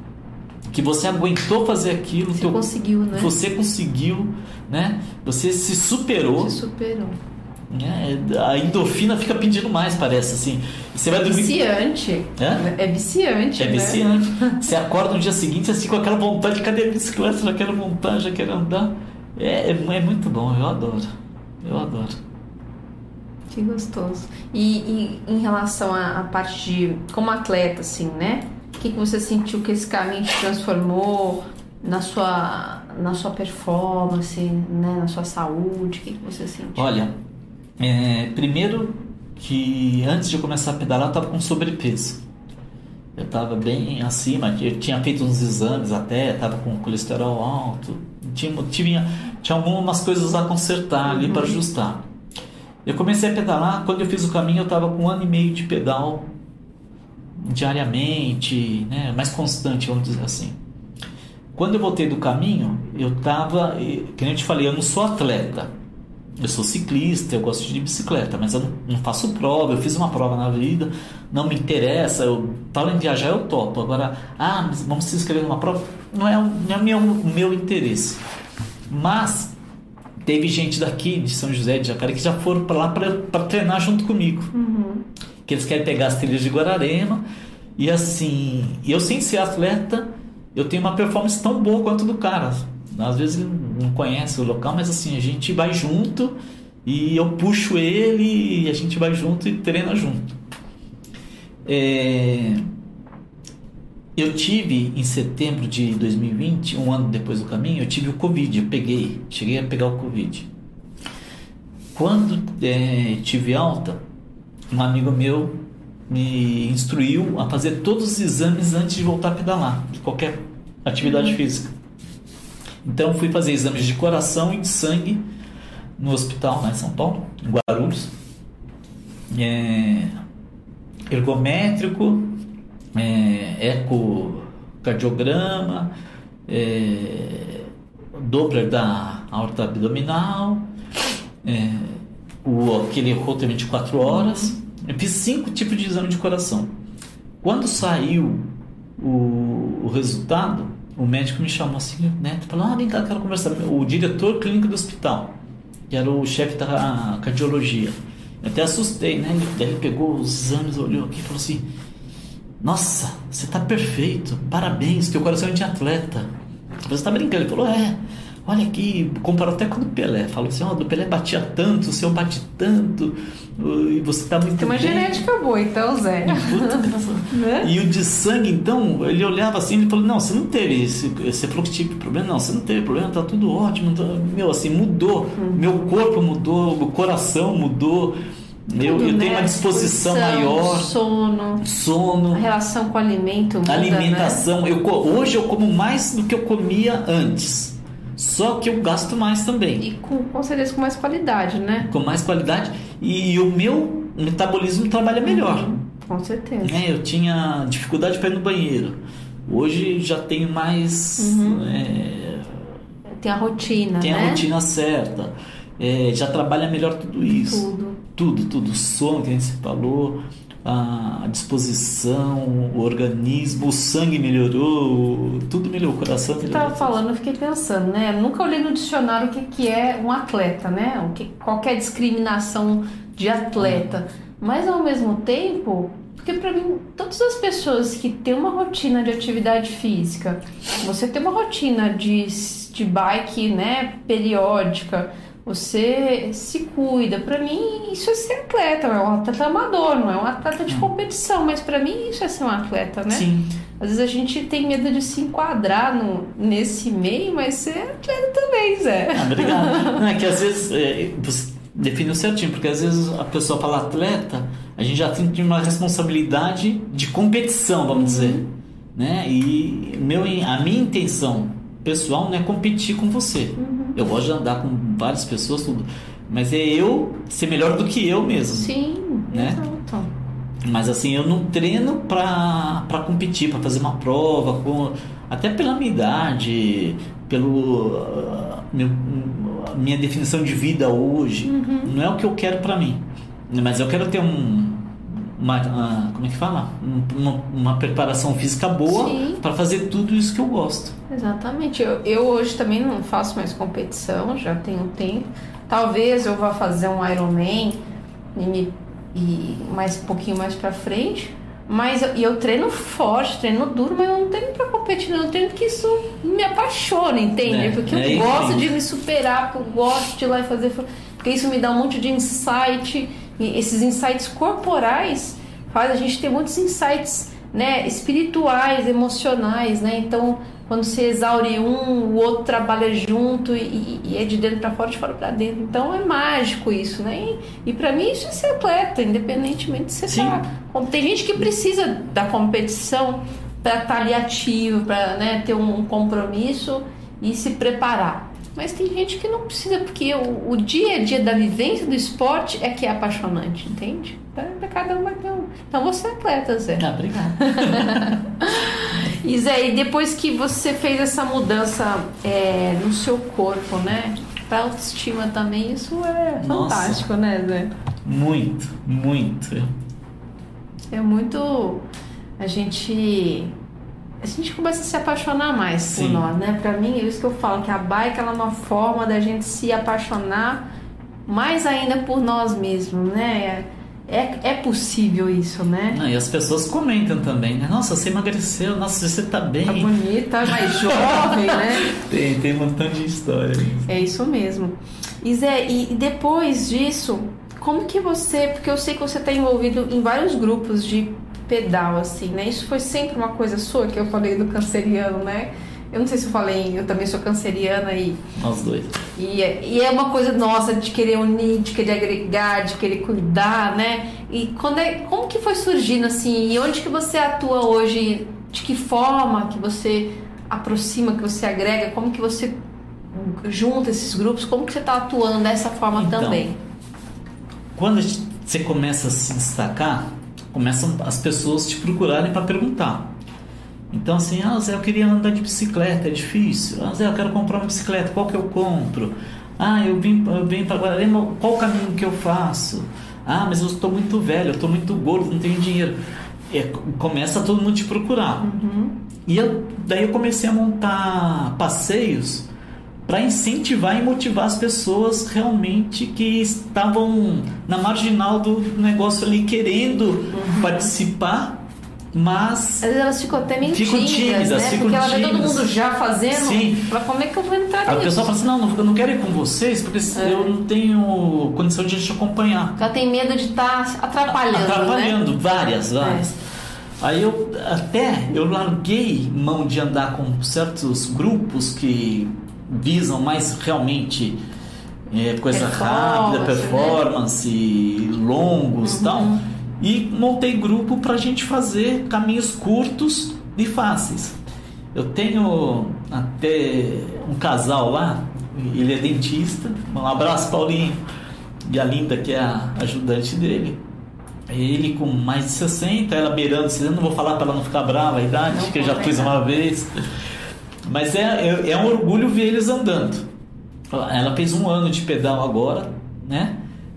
Que você aguentou fazer aquilo. Você teu, conseguiu, né? Você conseguiu, né? Você se superou. Se superou. É, a endorfina fica pedindo mais, parece assim. Você vai dormir. Viciante. É, é viciante. É né? viciante. Você acorda no dia seguinte assim com aquela vontade, cadê a bicicleta? Já quero montar, já quero andar. É, é, é muito bom, eu adoro. Eu adoro. Que gostoso. E, e em relação à, à, parte de como atleta, assim, né? O que, que você sentiu que esse caminho te transformou na sua, na sua performance, né? na sua saúde? O que, que você sentiu? Olha, é, primeiro que antes de começar a pedalar eu estava com sobrepeso. Eu estava bem acima, eu tinha feito uns exames até, estava com colesterol alto, tinha, tinha, tinha algumas coisas a consertar ali uhum. para ajustar. Eu comecei a pedalar, quando eu fiz o caminho eu estava com um ano e meio de pedal diariamente, né, mais constante, vamos dizer assim. Quando eu voltei do caminho, eu estava, que eu te falei, eu não sou atleta, eu sou ciclista, eu gosto de bicicleta, mas eu não, faço prova. Eu fiz uma prova na vida, não me interessa. Eu falo em viajar, eu topo. Agora, ah, vamos se inscrever numa prova, não é, não é o meu, meu interesse. Mas teve gente daqui de São José de Jacareí que já foram para lá para treinar junto comigo. Uhum. Que eles querem pegar as trilhas de Guararema. E assim, eu sem ser atleta, eu tenho uma performance tão boa quanto do cara às vezes não conhece o local, mas assim, a gente vai junto e eu puxo ele e a gente vai junto e treina junto. É... Eu tive em setembro de 2020, um ano depois do caminho, eu tive o Covid, eu peguei, cheguei a pegar o Covid. Quando é, tive alta, um amigo meu me instruiu a fazer todos os exames antes de voltar a pedalar, de qualquer atividade uhum. física. Então fui fazer exames de coração e de sangue no hospital lá em São Paulo, em Guarulhos. É, ergométrico, é, ecocardiograma, é, Doppler da aorta abdominal, é, o, aquele Holter 24 horas. Eu fiz cinco tipos de exame de coração. Quando saiu o, o resultado, o médico me chamou assim, né? Falou, ah, vem cá, quero conversar. O diretor clínico do hospital, que era o chefe da cardiologia. Eu até assustei, né? Ele, pegou os exames, olhou aqui e falou assim: Nossa, você tá perfeito, parabéns, teu coração é de atleta. Você tá brincando? Ele falou: É. Olha aqui, comparou até com o do Pelé. Falou assim: Ó, oh, do Pelé batia tanto, o seu bate tanto, e você tá muito Tem uma bem. genética boa, então, Zé. Puta, [laughs] né? E o de sangue, então, ele olhava assim e falou: Não, você não teve esse. Você falou que tive problema. Não, você não teve problema, tá tudo ótimo. Tá... Meu, assim, mudou. Hum. Meu corpo mudou, o coração mudou. Tudo, eu, eu né? tenho uma disposição maior. Sono. Sono. Relação com o alimento. Muda, alimentação. Né? Eu, hoje eu como mais do que eu comia antes. Só que eu gasto mais também. E com, com certeza com mais qualidade, né? Com mais qualidade. E, o meu metabolismo trabalha melhor. Uhum, com certeza. É, eu tinha dificuldade para ir no banheiro. Hoje já tenho mais. Uhum. É, tem a rotina. Tem né? a rotina certa. É, já trabalha melhor tudo isso. Tudo. Tudo, tudo. O sono que a gente falou, a disposição, o organismo, o sangue melhorou, tudo melhorou, o coração melhorou. Você estava falando, eu fiquei pensando, né? Eu nunca olhei no dicionário o que, que é um atleta, né? O que, qualquer discriminação de atleta. Mas ao mesmo tempo, porque para mim, todas as pessoas que têm uma rotina de atividade física, você tem uma rotina de, de bike, né, periódica, você se cuida. Para mim, isso é ser atleta. Não é um atleta amador, não é um atleta de competição. Mas para mim, isso é ser um atleta, né? Sim. Às vezes a gente tem medo de se enquadrar no, nesse meio, mas ser atleta também, Zé. Ah, obrigado. não, é que às vezes é, você definiu certinho, porque às vezes a pessoa fala atleta, a gente já tem uma responsabilidade de competição, vamos uhum. dizer. Né? E meu, a minha intenção pessoal não é competir com você. Uhum. Eu gosto de andar com várias pessoas, tudo. Mas é eu ser melhor do que eu mesmo. Sim, né? exato. Mas assim, eu não treino pra, pra competir, pra fazer uma prova, com, até pela minha idade, pelo uh, meu, minha definição de vida hoje. Uhum. Não é o que eu quero pra mim. Mas eu quero ter um, uma, uma, como é que fala? Uma, uma preparação física boa para fazer tudo isso que eu gosto. Exatamente. Eu, eu hoje também não faço mais competição, já tenho tempo. Talvez eu vá fazer um Ironman e, e mais um pouquinho mais para frente. Mas eu, eu, treino forte, treino duro, mas eu não treino pra competir, não. Eu treino porque isso me apaixona, entende? É, porque é eu gosto de me superar, porque eu gosto de ir lá e fazer. Porque isso me dá um monte de insight e esses insights corporais faz a gente ter muitos insights né, espirituais, emocionais, né? Então, quando você exaure um, o outro trabalha junto e, e é de dentro para fora, de fora para dentro. Então, é mágico isso, né? E, e para mim isso é ser atleta, independentemente de você estar. Tá, tem gente que precisa da competição para estar tá ali ativo, para né, ter um compromisso e se preparar. Mas tem gente que não precisa, porque o, o, dia a dia da vivência do esporte é que é apaixonante, entende? Então, cada um vai ter um. Então você é atleta, Zé. Ah, obrigado. [laughs] e Zé, e depois que você fez essa mudança é, no seu corpo, né? Pra autoestima também, isso é Nossa, fantástico, né, Zé? Muito, muito. É muito. A gente a gente começa a se apaixonar mais Sim. por nós, né? Para mim, é isso que eu falo, que a bike ela é uma forma da gente se apaixonar mais ainda por nós mesmos, né? É, é possível isso, né? Não, e as pessoas comentam também, né? Nossa, você emagreceu, nossa, você tá bem. Tá bonita, mais [laughs] jovem, né? Tem, tem um montão de história. É isso mesmo. E Zé, e depois disso, como que você, porque eu sei que você está envolvido em vários grupos de pedal, assim, né? Isso foi sempre uma coisa sua que eu falei do canceriano, né? Eu não sei se eu falei, eu também sou canceriana e. Nós dois. E, é, e é uma coisa nossa de querer unir, de querer agregar, de querer cuidar, né? E quando é, como que foi surgindo assim? E onde que você atua hoje? De que forma que você aproxima, que você agrega? Como que você junta esses grupos? Como que você está atuando dessa forma então, também? Quando você começa a se destacar, começam as pessoas te procurarem para perguntar. Então assim, ah Zé, eu queria andar de bicicleta, é difícil. Ah Zé, eu quero comprar uma bicicleta, qual que eu compro? Ah, eu vim, eu vim para Guararema, qual o caminho que eu faço? Ah, mas eu estou muito velho, eu estou muito gordo, não tenho dinheiro. é, começa todo mundo te procurar. Uhum. E eu, daí eu comecei a montar passeios para incentivar e motivar as pessoas realmente que estavam na marginal do negócio ali querendo Uhum. participar, mas Às vezes elas ficam até meio Ficam tímidas, tímidas, né? ficam Porque ela vê todo mundo já fazendo. Sim. Fala, como é que eu vou entrar o nisso? pessoal fala assim, não, eu não quero ir com vocês porque É. eu não tenho condição de te acompanhar. Porque ela tem medo de estar atrapalhando, né? Atrapalhando, várias, várias. É. Aí eu até eu larguei mão de andar com certos grupos que visam mais realmente é, coisa Performance, rápida, né? performance, longos e tal. Uhum. E montei grupo para a gente fazer caminhos curtos e fáceis. Eu tenho até um casal lá, ele é dentista. Um abraço, Paulinho. E a Linda, que é a ajudante dele. Ele com mais de 60, ela beirando 60, não vou falar para ela não ficar brava a idade, Não que eu já fiz uma vez. Mas é, é, é um orgulho ver eles andando. Ela fez um ano de pedal agora, né?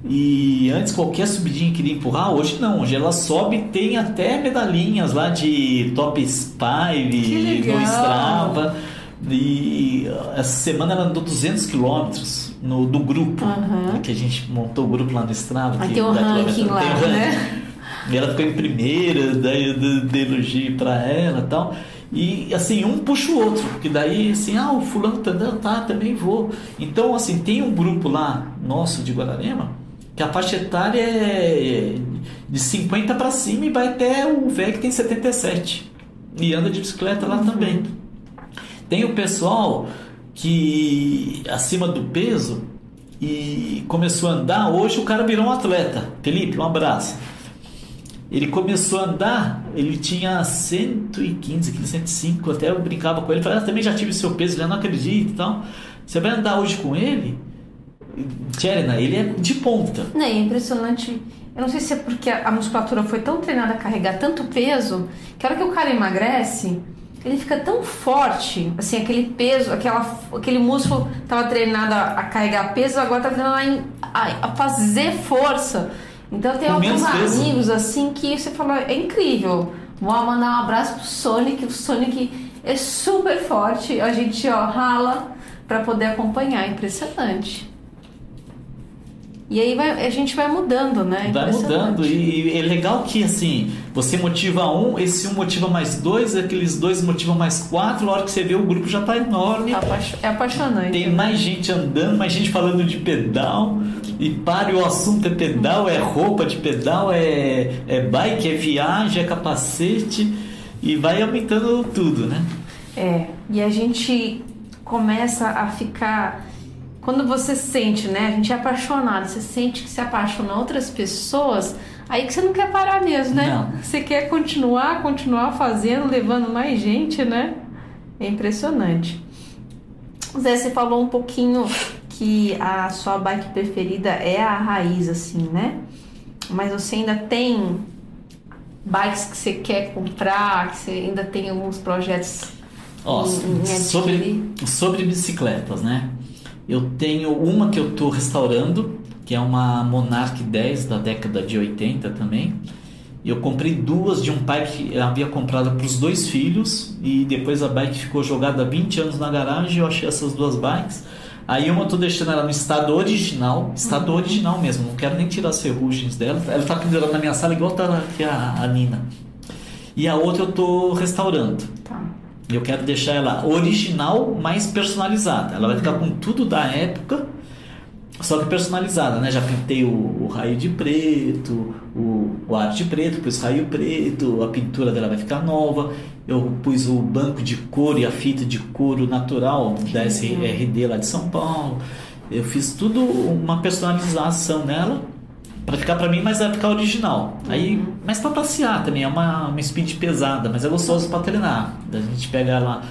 E antes qualquer subidinha queria empurrar, hoje não. Hoje ela sobe e tem até medalhinhas lá de top 5 Que no. Strava. E essa semana ela andou 200 quilômetros no do grupo, Aham. que a gente montou o grupo lá no Strava. Aí que tem dá ranking lá, tem o ranking. né? E ela ficou em primeira, daí eu dei elogio pra ela e tal. E assim, um puxa o outro, porque daí assim, ah, o fulano tá andando, tá, também vou. Então, assim, tem um grupo lá nosso de Guararema, que a faixa etária é de 50 para cima e vai até o velho que tem 77. E anda de bicicleta lá também. Tem o pessoal que acima do peso e começou a andar, hoje o cara virou um atleta. Felipe, um abraço. Ele começou a andar, ele tinha 115 quilos, 105, até eu brincava com ele, falei, ah, também já tive seu peso, ele não acredita e tal. Você vai andar hoje com ele? Tcherna, ele é de ponta. É impressionante. Eu não sei se é porque a musculatura foi tão treinada a carregar tanto peso que a hora que o cara emagrece, ele fica tão forte, assim, aquele peso, aquela, aquele músculo estava treinado a, carregar peso, agora tá treinado a- a fazer força. Então tem alguns amigos assim que você fala, é incrível. Vou mandar um abraço pro Sonic, o Sonic é super forte, a gente ó, rala para poder acompanhar, impressionante. E aí vai- a gente vai mudando, né? Vai mudando e é legal que assim, você motiva um, esse um motiva mais dois, aqueles dois motivam mais quatro, a hora que você vê o grupo já tá enorme. É apa- apaixonante. Tem mais gente andando, mais gente falando de pedal. E para e o assunto é pedal, é roupa de pedal, é, é bike, é viagem, é capacete. E vai aumentando tudo, né? É, e a gente começa a ficar. Quando você sente, né? A gente é apaixonado, você sente que se apaixona outras pessoas, aí que você não quer parar mesmo, né? Não. Você quer continuar, continuar fazendo, levando mais gente, né? É impressionante. Zé, você falou um pouquinho que a sua bike preferida é a raiz, assim, né? Mas você ainda tem bikes que você quer comprar, que você ainda tem alguns projetos Ó, em- em sobre, sobre bicicletas, né? Eu tenho uma que eu tô restaurando, que é uma Monarch 10 da década de 80 também. Eu comprei duas de um pai que havia comprado para os dois filhos e depois a bike ficou jogada há 20 anos na garagem e eu achei essas duas bikes. Aí uma eu tô deixando ela no estado original, estado Uhum. original mesmo, não quero nem tirar as ferrugens dela. Ela tá pendurada na minha sala igual tá aqui a, a Nina. E a outra eu tô restaurando. Tá. Eu quero deixar ela original, mais personalizada. Ela vai ficar com tudo da época, só que personalizada, né? Já pintei o, o raio de preto, o, o ar de preto, pus raio preto, a pintura dela vai ficar nova. Eu pus o banco de couro e a fita de couro natural da SRD lá de São Paulo. Eu fiz tudo uma personalização nela para ficar para mim, mas vai ficar original. Aí, mas para passear também é uma, uma speed pesada, mas é gostoso para treinar. A gente pega ela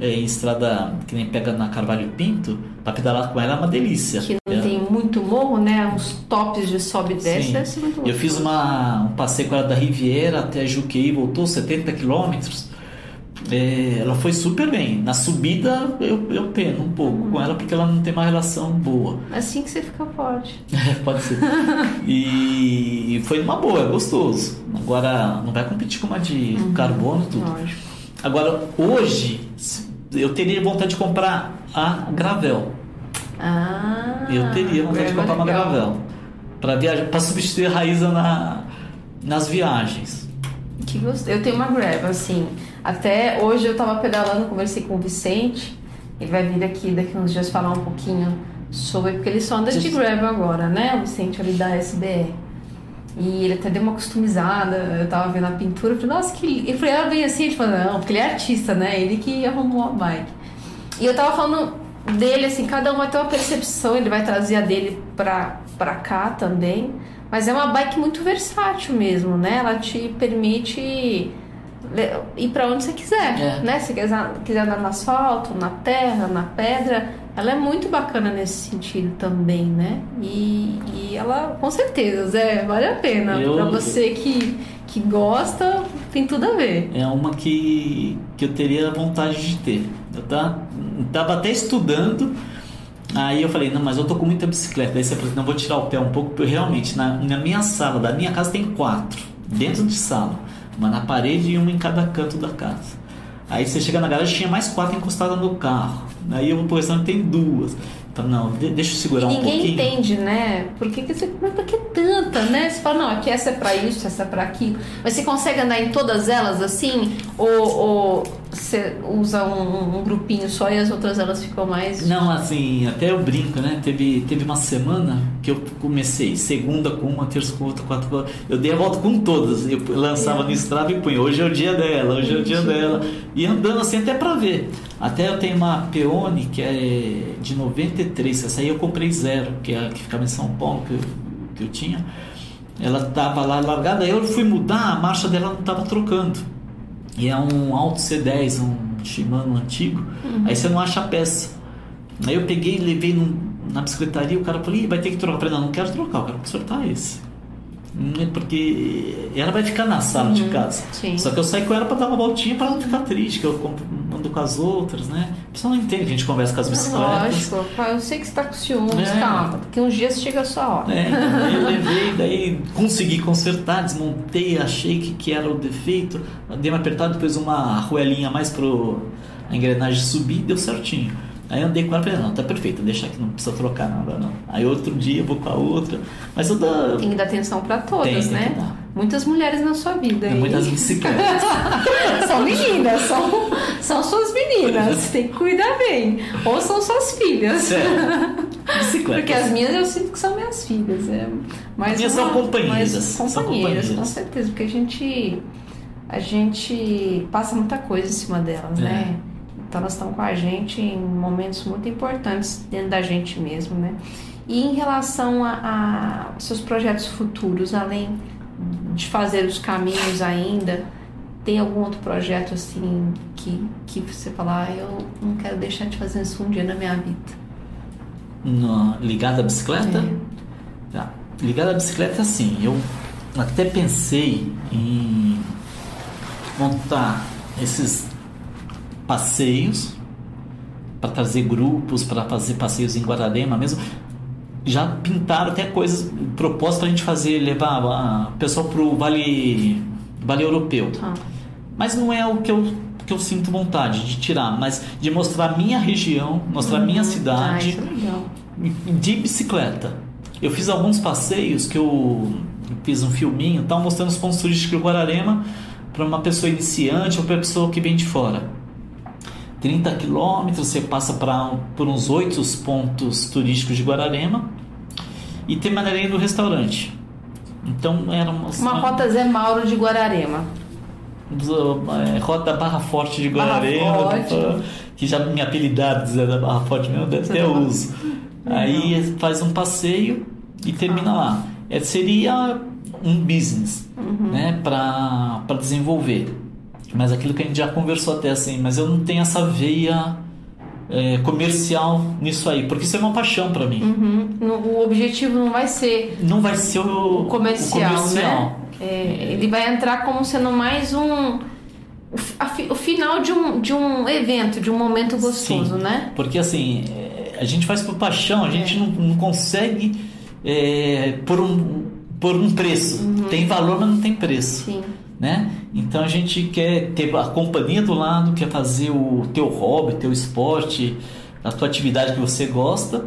é, em estrada que nem pega na Carvalho Pinto, para pedalar com ela é uma delícia. Que não É. tem muito morro, né? Uns tops de sobe e desce, Sim. deve ser muito Eu louco. fiz uma, um passeio com ela da Riviera até Juqueí, voltou 70 quilômetros. É, ela foi super bem. Na subida eu, eu peno um pouco uhum. com ela porque ela não tem uma relação boa. Assim que você fica forte. [laughs] É, pode ser. e foi uma boa, é gostoso. Agora não vai competir com uma de uhum. carbono tudo. Lógico. Agora hoje eu teria vontade de comprar a Gravel. Ah, eu teria vontade de é comprar uma Gravel para viajar, para substituir a Raíza na, nas viagens. Que gostoso. Eu tenho uma Gravel, assim. Até hoje eu estava pedalando, conversei com o Vicente. Ele vai vir aqui daqui uns dias falar um pouquinho sobre. Porque ele só anda de gravel agora, né? O Vicente ali da SBR. E ele até deu uma customizada. Eu tava vendo a pintura. Eu falei, nossa, que. Eu falei, ela vem assim. Ele falou, não, porque ele é artista, né? Ele que arrumou a bike. E eu tava falando dele, assim, cada um vai ter uma percepção. Ele vai trazer a dele pra, pra cá também. Mas é uma bike muito versátil mesmo, né? Ela te permite ir para onde você quiser, é. né? Se quiser, quiser andar no asfalto, na terra, na pedra, ela é muito bacana nesse sentido também, né? E, e ela, com certeza, Zé, vale a pena. Para você que, que gosta, tem tudo a ver. É uma que, que eu teria vontade de ter. Eu tá, tava até estudando, aí eu falei, não, mas eu tô com muita bicicleta. Daí você falou, não, vou tirar o pé um pouco, porque realmente, na, na minha sala, da minha casa tem quatro, dentro de sala uma na parede e uma em cada canto da casa. Aí você chega na garagem tinha mais quatro encostadas no carro. Aí eu vou pro restaurante tem duas. Então, não, deixa eu segurar um pouquinho. Ninguém entende, né? Por que, que você. Mas por que tanta, né? Você fala, não, aqui essa é pra isso, essa é pra aquilo. Mas você consegue andar em todas elas assim? Ou, ou você usa um, um, grupinho só e as outras elas ficam mais. Não, assim, até eu brinco, né? Teve, teve uma semana que eu comecei, segunda com uma, terça com outra, quatro com outra. Eu dei a volta com todas. Eu lançava é. no Strava e punha, hoje é o dia dela, hoje é o dia dela. E andando assim até pra ver. Até eu tenho uma Peone que é de 93, essa aí eu comprei zero, que é a que ficava em São Paulo, que eu, que eu tinha. Ela estava lá largada, aí eu fui mudar, a marcha dela não estava trocando. E é um Alto C10, um Shimano antigo, uhum. aí você não acha a peça. Aí eu peguei, levei num, na bicicletaria, o cara falou, vai ter que trocar. Eu falei, não, não quero trocar, eu quero consertar esse. Hum, porque ela vai ficar na sala uhum, de casa. Sim. Só que eu saí com ela para dar uma voltinha para não ficar triste, que eu com as outras, né? A pessoa não entende que a gente conversa com as bicicletas. Lógico, eu sei que você está com ciúmes, é. calma, porque uns dias chega a sua hora. É, eu levei, daí consegui consertar, desmontei, achei que, que era o defeito, dei uma apertada, depois uma arruelinha mais pro a engrenagem subir, deu certinho. Aí andei com ela e falei, não, tá perfeito, deixa que não precisa trocar nada, não. Aí outro dia eu vou com a outra. Mas eu dou... Tem que dar atenção para todas, tem, né? Tem Muitas mulheres na sua vida. Tem muitas bicicletas. [laughs] são meninas, são, são suas meninas. Tem que cuidar bem. Ou são suas filhas. Bicicletas. Porque as minhas eu sinto que são minhas filhas. É, mas minhas são companheiras. São companheiras, com certeza. Porque a gente, a gente passa muita coisa em cima delas, é. né? Então elas estão com a gente em momentos muito importantes dentro da gente mesmo, né? E em relação a, a seus projetos futuros, além de fazer os caminhos ainda, tem algum outro projeto assim que, que você falar, ah, eu não quero deixar de fazer isso um dia na minha vida? No, ligado à bicicleta? É. Tá. Ligado à bicicleta, sim. Eu até pensei em montar esses passeios para trazer grupos para fazer passeios em Guararema mesmo já pintaram até coisas propostas para a gente fazer levar o pessoal para o vale vale europeu ah. mas não é o que eu que eu sinto vontade de tirar mas de mostrar a minha região mostrar a minha uhum. cidade ah, é de bicicleta eu fiz alguns passeios que eu fiz um filminho tal mostrando os pontos turísticos do Guararema para uma pessoa iniciante ou para pessoa que vem de fora 30 quilômetros, você passa pra, por uns oito pontos turísticos de Guararema e tem maneirinha no restaurante. Então era uma, uma rota Zé Mauro de Guararema. É, rota Barra Forte de Guararema, Forte. que já me apelidaram dizer da Barra Forte mesmo, deve ter uso. Aí faz um passeio e termina ah. lá. É, seria um business uhum. né, para desenvolver. Mas aquilo que a gente já conversou até assim, mas eu não tenho essa veia é, comercial nisso aí, porque isso é uma paixão para mim. Uhum. O objetivo não vai ser. Não vai ser o, o comercial, o comercial. né? É, ele vai entrar como sendo mais um o, final de um, de um evento, de um momento gostoso, Sim, né? Porque assim, é, a gente faz por paixão, a gente é. não, não, consegue é, por, um, por um preço. Uhum. Tem valor, mas não tem preço. Sim. Né? Então a gente quer ter a companhia do lado, quer fazer o teu hobby, teu esporte, a tua atividade que você gosta,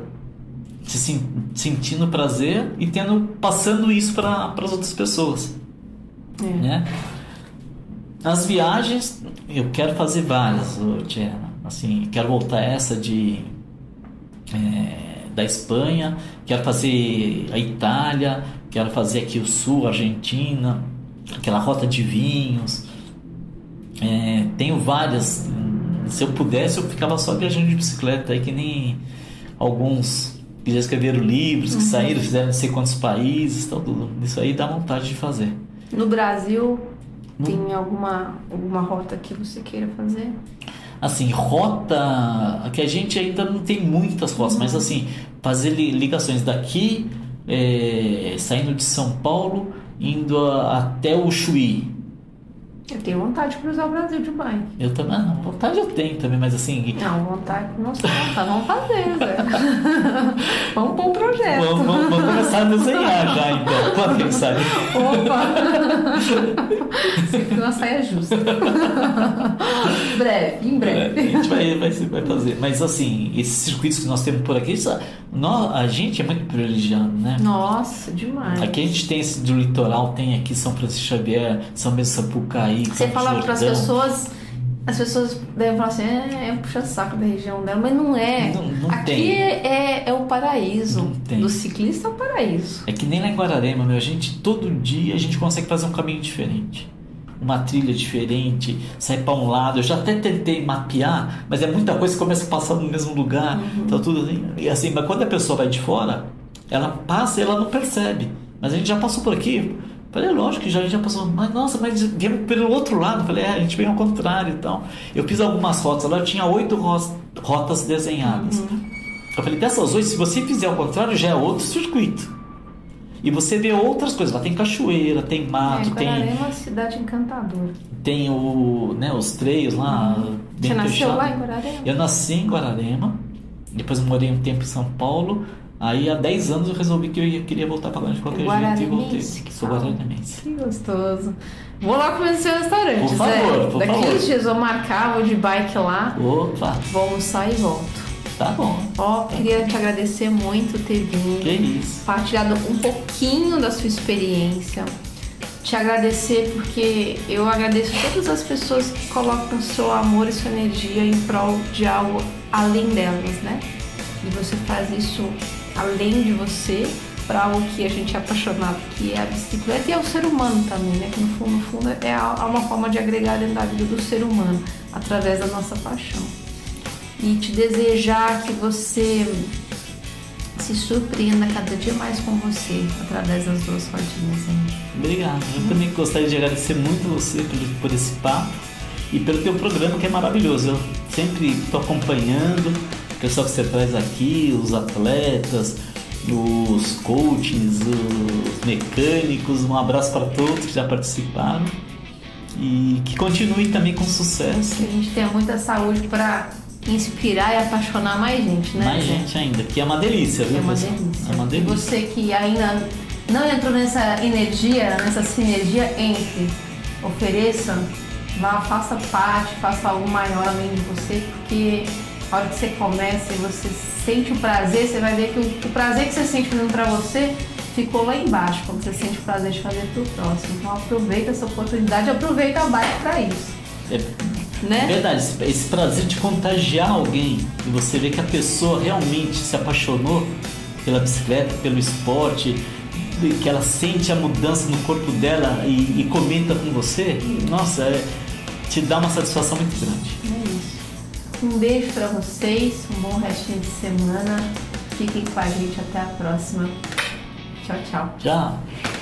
se sentindo prazer e tendo passando isso para as outras pessoas. É. Né? As viagens, eu quero fazer várias, Tiana. Assim, quero voltar essa de é, da Espanha, quero fazer a Itália, quero fazer aqui o Sul, Argentina, aquela rota de vinhos. É, tenho várias. Se eu pudesse, eu ficava só viajando de bicicleta, aí que nem alguns que já escreveram livros, que uhum. saíram, fizeram não sei quantos países, tudo. Isso aí dá vontade de fazer. No Brasil, tem alguma, alguma rota que você queira fazer? Assim, rota. Que a gente ainda não tem muitas rotas, uhum. mas assim, fazer ligações daqui, é, saindo de São Paulo, indo até o Chuí. Eu tenho vontade de cruzar o Brasil de bike. Eu também, não, vontade eu tenho também, mas assim. Não, vontade não vontade, vamos fazer, Zé. [laughs] vamos pôr um projeto. Vamos, vamos, vamos, começar a desenhar já, então. [laughs] Que sai? Opa! Sempre uma saia justa. [laughs] breve, em breve. É, a gente vai, vai, vai fazer. Mas assim, esses circuitos que nós temos por aqui, nós, a gente é muito privilegiado, né? Nossa, demais. Aqui a gente tem esse do litoral, tem aqui São Francisco Xavier, São Bento Sapucaí Você fala para as pessoas, as pessoas devem falar assim, é, é puxa saco da região dela, mas não é. Não, não Aqui tem. É, é, o paraíso. Do ciclista é o paraíso. É que nem lá em Guararema, meu. A gente, todo dia, a gente consegue fazer um caminho diferente. Uma trilha diferente, sair para um lado. Eu já até tentei mapear, mas é muita coisa que começa a passar no mesmo lugar. Uhum. Então, tudo assim. E assim, mas quando a pessoa vai de fora, ela passa e ela não percebe. Mas a gente já passou por aqui Falei, lógico que já, a gente já passou, mas nossa, mas viemos pelo outro lado. Falei, é, a gente veio ao contrário e tal. Eu fiz algumas rotas lá, eu tinha oito rotas desenhadas. Uhum. Eu falei, dessas oito, se você fizer ao contrário, já é outro circuito. E você vê outras coisas. Lá tem cachoeira, tem mato, é, tem. é uma cidade encantadora. Tem o, né, os treios lá. Uhum. Você nasceu lá em Guararema? Eu nasci em Guararema. Depois morei um tempo em São Paulo. Aí há 10 anos eu resolvi que eu queria voltar para lá de qualquer jeito e voltei. Sou guaranimense. Que gostoso. Vou lá comer no seu restaurante, por favor, Zé. Por Daqui favor. uns dias vou marcar, vou de bike lá. Opa. Vou almoçar e volto. Tá bom. Ó, queria te agradecer muito ter vindo. Que isso. Partilhado um pouquinho da sua experiência. Te agradecer porque eu agradeço todas as pessoas que colocam seu amor e sua energia em prol de algo além delas, né? E você faz isso além de você para algo que a gente é apaixonado, que é a bicicleta e é o ser humano também, né? Que no fundo, no fundo é uma forma de agregar dentro da vida do ser humano através da nossa paixão. E te desejar que você se surpreenda cada dia mais com você através das duas rodinhas. Hein? Obrigado. Eu também gostaria de agradecer muito você por, por esse papo e pelo teu programa que é maravilhoso. Eu sempre estou acompanhando o pessoal que você traz aqui, os atletas, os coaches, os mecânicos. Um abraço para todos que já participaram e que continue também com sucesso. Que a gente tenha muita saúde para inspirar e apaixonar mais gente, né? Mais gente ainda, que é uma delícia, viu? É uma delícia. É uma delícia. E você que ainda não entrou nessa energia, nessa sinergia entre ofereça, vá, faça parte, faça algo maior além de você, porque a hora que você começa e você sente o prazer, você vai ver que o, o prazer que você sente fazendo para você ficou lá embaixo, quando você sente o prazer de fazer pro próximo. Então aproveita essa oportunidade, aproveita a bike para isso. É, né? verdade, esse, prazer de contagiar alguém e você vê que a pessoa realmente se apaixonou pela bicicleta, pelo esporte, que ela sente a mudança no corpo dela e, e comenta com você, nossa, é, te dá uma satisfação muito grande. Um beijo para vocês, um bom restinho de semana. Fiquem com a gente até a próxima. Tchau, tchau. Tchau.